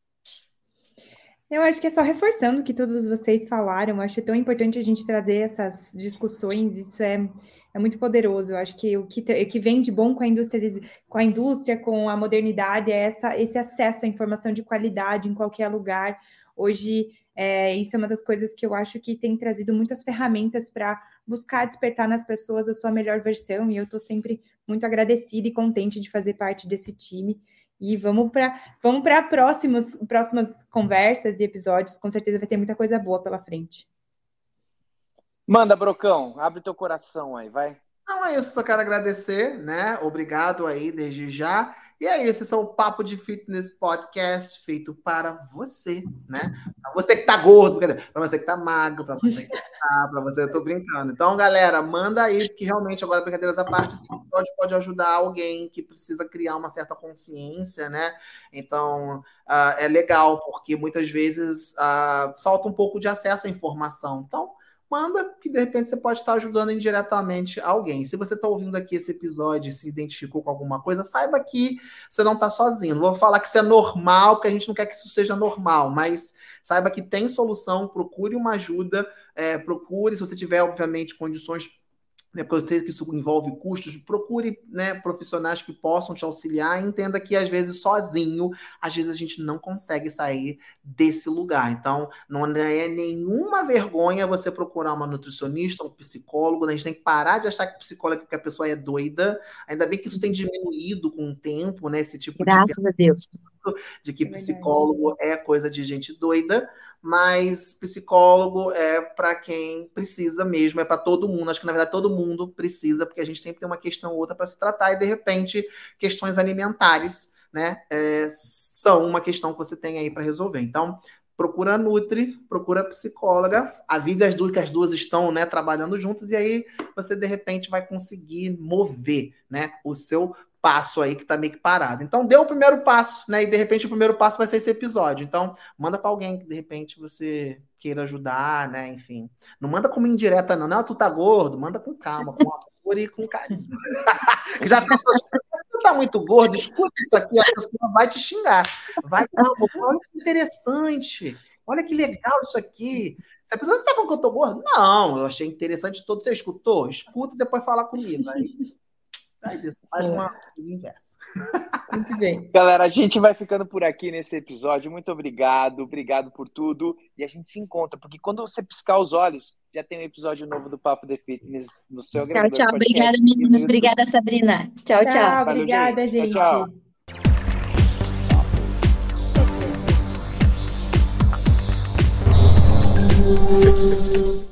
Eu acho que é só reforçando o que todos vocês falaram. Eu acho tão importante a gente trazer essas discussões. Isso é, é muito poderoso. Eu acho que o que, o que vem de bom com a indústria, com a indústria, com a modernidade, é essa, esse acesso à informação de qualidade em qualquer lugar. Hoje, é, isso é uma das coisas que eu acho que tem trazido muitas ferramentas para buscar despertar nas pessoas a sua melhor versão. E eu estou sempre muito agradecida e contente de fazer parte desse time. E vamos para vamos para próximas, próximas conversas e episódios. Com certeza vai ter muita coisa boa pela frente. Manda, Brocão, abre teu coração aí, vai. Não é isso, só quero agradecer, né? Obrigado aí desde já. E é isso, esse é o Papo de Fitness Podcast feito para você, né? Para você que tá gordo, para você que tá magro, para você que tá, para você, eu tô brincando. Então, galera, manda aí, que realmente, agora, brincadeiras à parte, esse episódio pode ajudar alguém que precisa criar uma certa consciência, né? Então, uh, é legal, porque muitas vezes uh, falta um pouco de acesso à informação. Então, manda que de repente você pode estar ajudando indiretamente alguém. Se você está ouvindo aqui esse episódio e se identificou com alguma coisa, saiba que você não está sozinho. Não vou falar que isso é normal, porque a gente não quer que isso seja normal, mas saiba que tem solução, procure uma ajuda, é, procure, se você tiver, obviamente, condições né, porque eu sei que isso envolve custos, procure né, profissionais que possam te auxiliar. Entenda que, às vezes, sozinho, às vezes a gente não consegue sair desse lugar. Então, não é nenhuma vergonha você procurar uma nutricionista, um psicólogo. Né? A gente tem que parar de achar que psicólogo é porque a pessoa é doida. Ainda bem que isso tem diminuído com o tempo, né? Esse tipo Graças de... a Deus. De que é psicólogo é coisa de gente doida mas psicólogo é para quem precisa mesmo, é para todo mundo. Acho que na verdade todo mundo precisa, porque a gente sempre tem uma questão ou outra para se tratar e de repente questões alimentares, né, é, são uma questão que você tem aí para resolver. Então, procura a Nutri, procura a psicóloga, avise as duas que as duas estão, né, trabalhando juntas e aí você de repente vai conseguir mover, né, o seu passo aí que tá meio que parado. Então, dê o primeiro passo, né? E de repente o primeiro passo vai ser esse episódio. Então, manda para alguém que de repente você queira ajudar, né? Enfim. Não manda como indireta, não. Não, tu tá gordo, manda com calma, com amor e com carinho. Já pensou, tu tá muito gordo, escuta isso aqui, a pessoa vai te xingar. Vai, olha que interessante. Olha que legal isso aqui. Se a pessoa está falando que eu tô gordo, não, eu achei interessante todo. Você escutou? Escuta e depois fala comigo. Aí Faz isso, faz é. uma coisa inversa. Muito bem. Galera, a gente vai ficando por aqui nesse episódio. Muito obrigado, obrigado por tudo. E a gente se encontra, porque quando você piscar os olhos, já tem um episódio novo do Papo de Fitness no seu Tchau, tchau. Obrigada, meninos. Obrigada, Sabrina. Tchau, tchau. tchau. Valeu, obrigada, gente. Tchau, tchau.